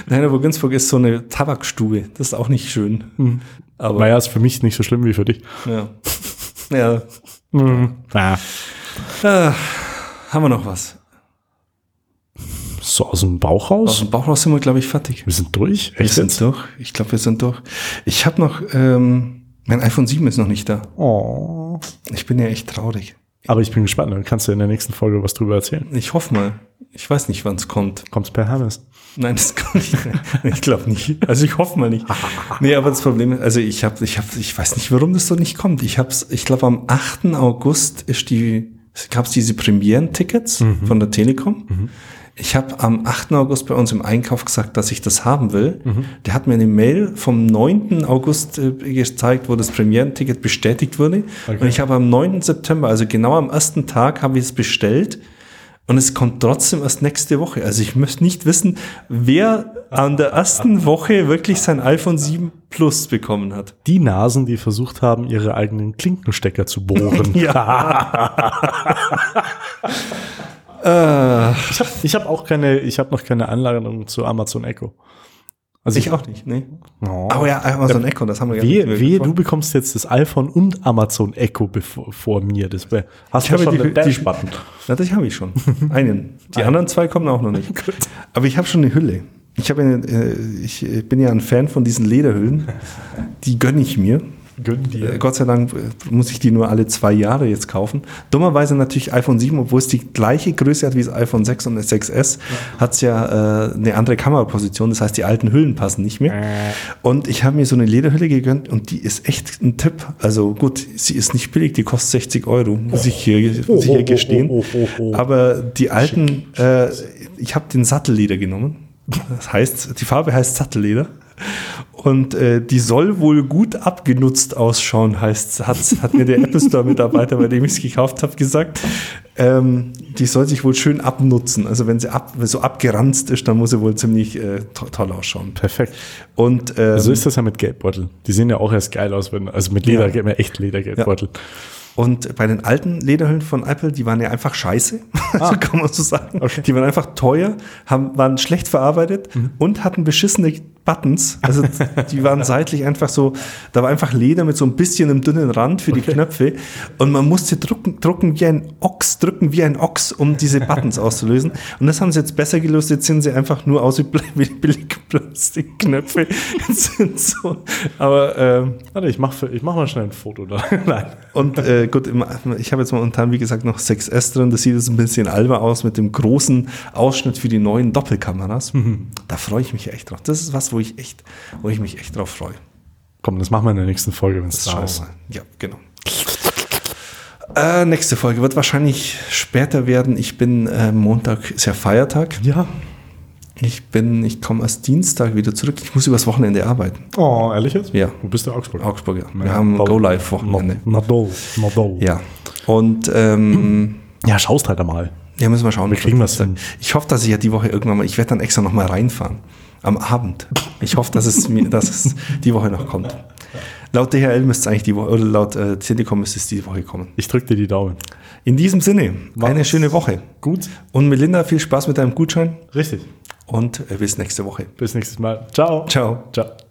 Speaker 1: Nein, aber Günzburg ist so eine Tabakstube. Das ist auch nicht schön. Aber
Speaker 2: Naja, ist für mich nicht so schlimm wie für dich.
Speaker 1: ja. Ja.
Speaker 2: Ja.
Speaker 1: Äh, haben wir noch was?
Speaker 2: So aus dem Bauch
Speaker 1: Aus
Speaker 2: raus?
Speaker 1: dem Bauchhaus sind wir, glaube ich, fertig.
Speaker 2: Wir sind durch?
Speaker 1: Wir
Speaker 2: Echt
Speaker 1: sind
Speaker 2: jetzt?
Speaker 1: durch. Ich glaube, wir sind durch. Ich habe noch, ähm, mein iPhone 7 ist noch nicht da.
Speaker 2: Oh.
Speaker 1: Ich bin ja echt traurig.
Speaker 2: Aber ich bin gespannt. Dann kannst du in der nächsten Folge was drüber erzählen.
Speaker 1: Ich hoffe mal. Ich weiß nicht, wann es kommt.
Speaker 2: Kommt's per Hermes.
Speaker 1: Nein, das ich nicht. Ich glaube nicht. Also ich hoffe mal nicht. Nee, aber das Problem ist, also ich habe, ich habe, ich weiß nicht, warum das so nicht kommt. Ich hab's, ich glaube am 8. August ist die, gab's diese Premieren-Tickets von der Telekom. Ich habe am 8. August bei uns im Einkauf gesagt, dass ich das haben will. Der hat mir eine Mail vom 9. August äh, gezeigt, wo das Premieren-Ticket bestätigt wurde.
Speaker 2: Okay.
Speaker 1: Und ich habe am 9. September, also genau am ersten Tag, habe ich es bestellt. Und es kommt trotzdem erst nächste Woche. Also ich möchte nicht wissen, wer an der ersten Woche wirklich sein iPhone 7 Plus bekommen hat.
Speaker 2: Die Nasen, die versucht haben, ihre eigenen Klinkenstecker zu bohren.
Speaker 1: Äh,
Speaker 2: Ich habe hab auch keine, ich habe noch keine Anlagerung zu Amazon Echo. Also
Speaker 1: ich auch nicht, nee.
Speaker 2: Oh.
Speaker 1: Aber ja, Amazon Echo, das haben wir
Speaker 2: Wehe,
Speaker 1: nicht
Speaker 2: wehe, du bekommst jetzt das iPhone und Amazon Echo bevor, vor mir. Das wär, hast
Speaker 1: Ich habe die-
Speaker 2: den
Speaker 1: die-
Speaker 2: Dash-Button.
Speaker 1: Na, das habe ich schon. Einen. Die anderen zwei kommen auch noch nicht. Aber ich habe schon eine Hülle. Ich, habe eine, äh, ich bin ja ein Fan von diesen Lederhüllen. Die gönne ich mir.
Speaker 2: Gönn
Speaker 1: Äh,
Speaker 2: dir.
Speaker 1: Gott sei Dank äh, muss ich die nur alle zwei Jahre jetzt kaufen. Dummerweise natürlich iPhone 7, obwohl es die gleiche Größe hat wie das iPhone 6 und das 6S, hat es ja äh, eine andere Kameraposition. Das heißt, die alten Hüllen passen nicht mehr. Und ich habe mir so eine Lederhülle gegönnt und die ist echt ein Tipp. Also gut, sie ist nicht billig, die kostet 60 Euro, muss ich hier, muss ich hier gestehen.
Speaker 2: oh, oh, oh.
Speaker 1: Aber die alten, äh, ich habe den Sattelleder genommen. Das heißt, die Farbe heißt Sattelleder. Und äh, die soll wohl gut abgenutzt ausschauen, heißt, hat, hat mir der Apple Store Mitarbeiter, bei dem ich es gekauft habe, gesagt. Ähm, die soll sich wohl schön abnutzen. Also wenn sie ab, wenn so abgeranzt ist, dann muss sie wohl ziemlich äh, to toll ausschauen.
Speaker 2: Perfekt.
Speaker 1: Und ähm,
Speaker 2: So ist das ja mit Geldbeuteln. Die sehen ja auch erst geil aus, wenn, also mit Leder,
Speaker 1: Ja.
Speaker 2: echt Ledergeldbeutel.
Speaker 1: Und bei den alten Lederhüllen von Apple, die waren ja einfach scheiße, also kann man so sagen.
Speaker 2: Okay.
Speaker 1: Die waren einfach teuer, haben, waren schlecht verarbeitet und hatten beschissene Buttons. Also die waren seitlich einfach so, da war einfach Leder mit so ein bisschen einem dünnen Rand für die Knöpfe und man musste drucken, drucken wie ein Ochs, drücken wie ein Ochs, um diese Buttons auszulösen. Und das haben sie jetzt besser gelöst. Jetzt sind sie einfach nur aus wie billige Plastikknöpfe. So, aber ähm,
Speaker 2: Warte, ich mach, für, ich mach mal schnell ein Foto da. Nein.
Speaker 1: und äh, gut, ich habe jetzt momentan, wie gesagt, noch 6S drin. Das sieht jetzt ein bisschen alber aus mit dem großen Ausschnitt für die neuen Doppelkameras. Da freue ich mich echt drauf. Das ist was, wo ich echt, wo ich mich echt drauf freue.
Speaker 2: Komm, das machen wir in der nächsten Folge, wenn es da ist.
Speaker 1: mal. Ja, genau. Äh, nächste Folge wird wahrscheinlich später werden. Ich bin äh, Montag, ist ja Feiertag.
Speaker 2: Ja.
Speaker 1: Ich bin, ich komme erst Dienstag wieder zurück. Ich muss übers Wochenende arbeiten.
Speaker 2: Oh, ehrlich jetzt?
Speaker 1: Ja.
Speaker 2: Wo bist du Augsburg?
Speaker 1: Augsburg, ja. Wir
Speaker 2: Ja,
Speaker 1: haben Go-Live-Wochenende.
Speaker 2: Na, do, na do.
Speaker 1: Ja. Und ähm,
Speaker 2: Ja, schaust halt einmal.
Speaker 1: ja, müssen wir schauen.
Speaker 2: Wir kriegen was hin.
Speaker 1: Ich hoffe, dass ich ja die Woche irgendwann mal, ich werde dann extra noch mal reinfahren. Am Abend. Ich hoffe, dass es, mir, dass es die Woche noch kommt. Laut DHL müsste es eigentlich die Woche, oder laut äh, Telekom müsste es die Woche kommen.
Speaker 2: Ich drücke dir die Daumen.
Speaker 1: In diesem Sinne, eine
Speaker 2: Mach's.
Speaker 1: schöne Woche.
Speaker 2: Gut.
Speaker 1: Und Melinda, viel Spaß mit deinem Gutschein
Speaker 2: Richtig.
Speaker 1: und äh, bis nächste Woche.
Speaker 2: Bis nächstes Mal. Ciao.
Speaker 1: Ciao.
Speaker 2: Ciao.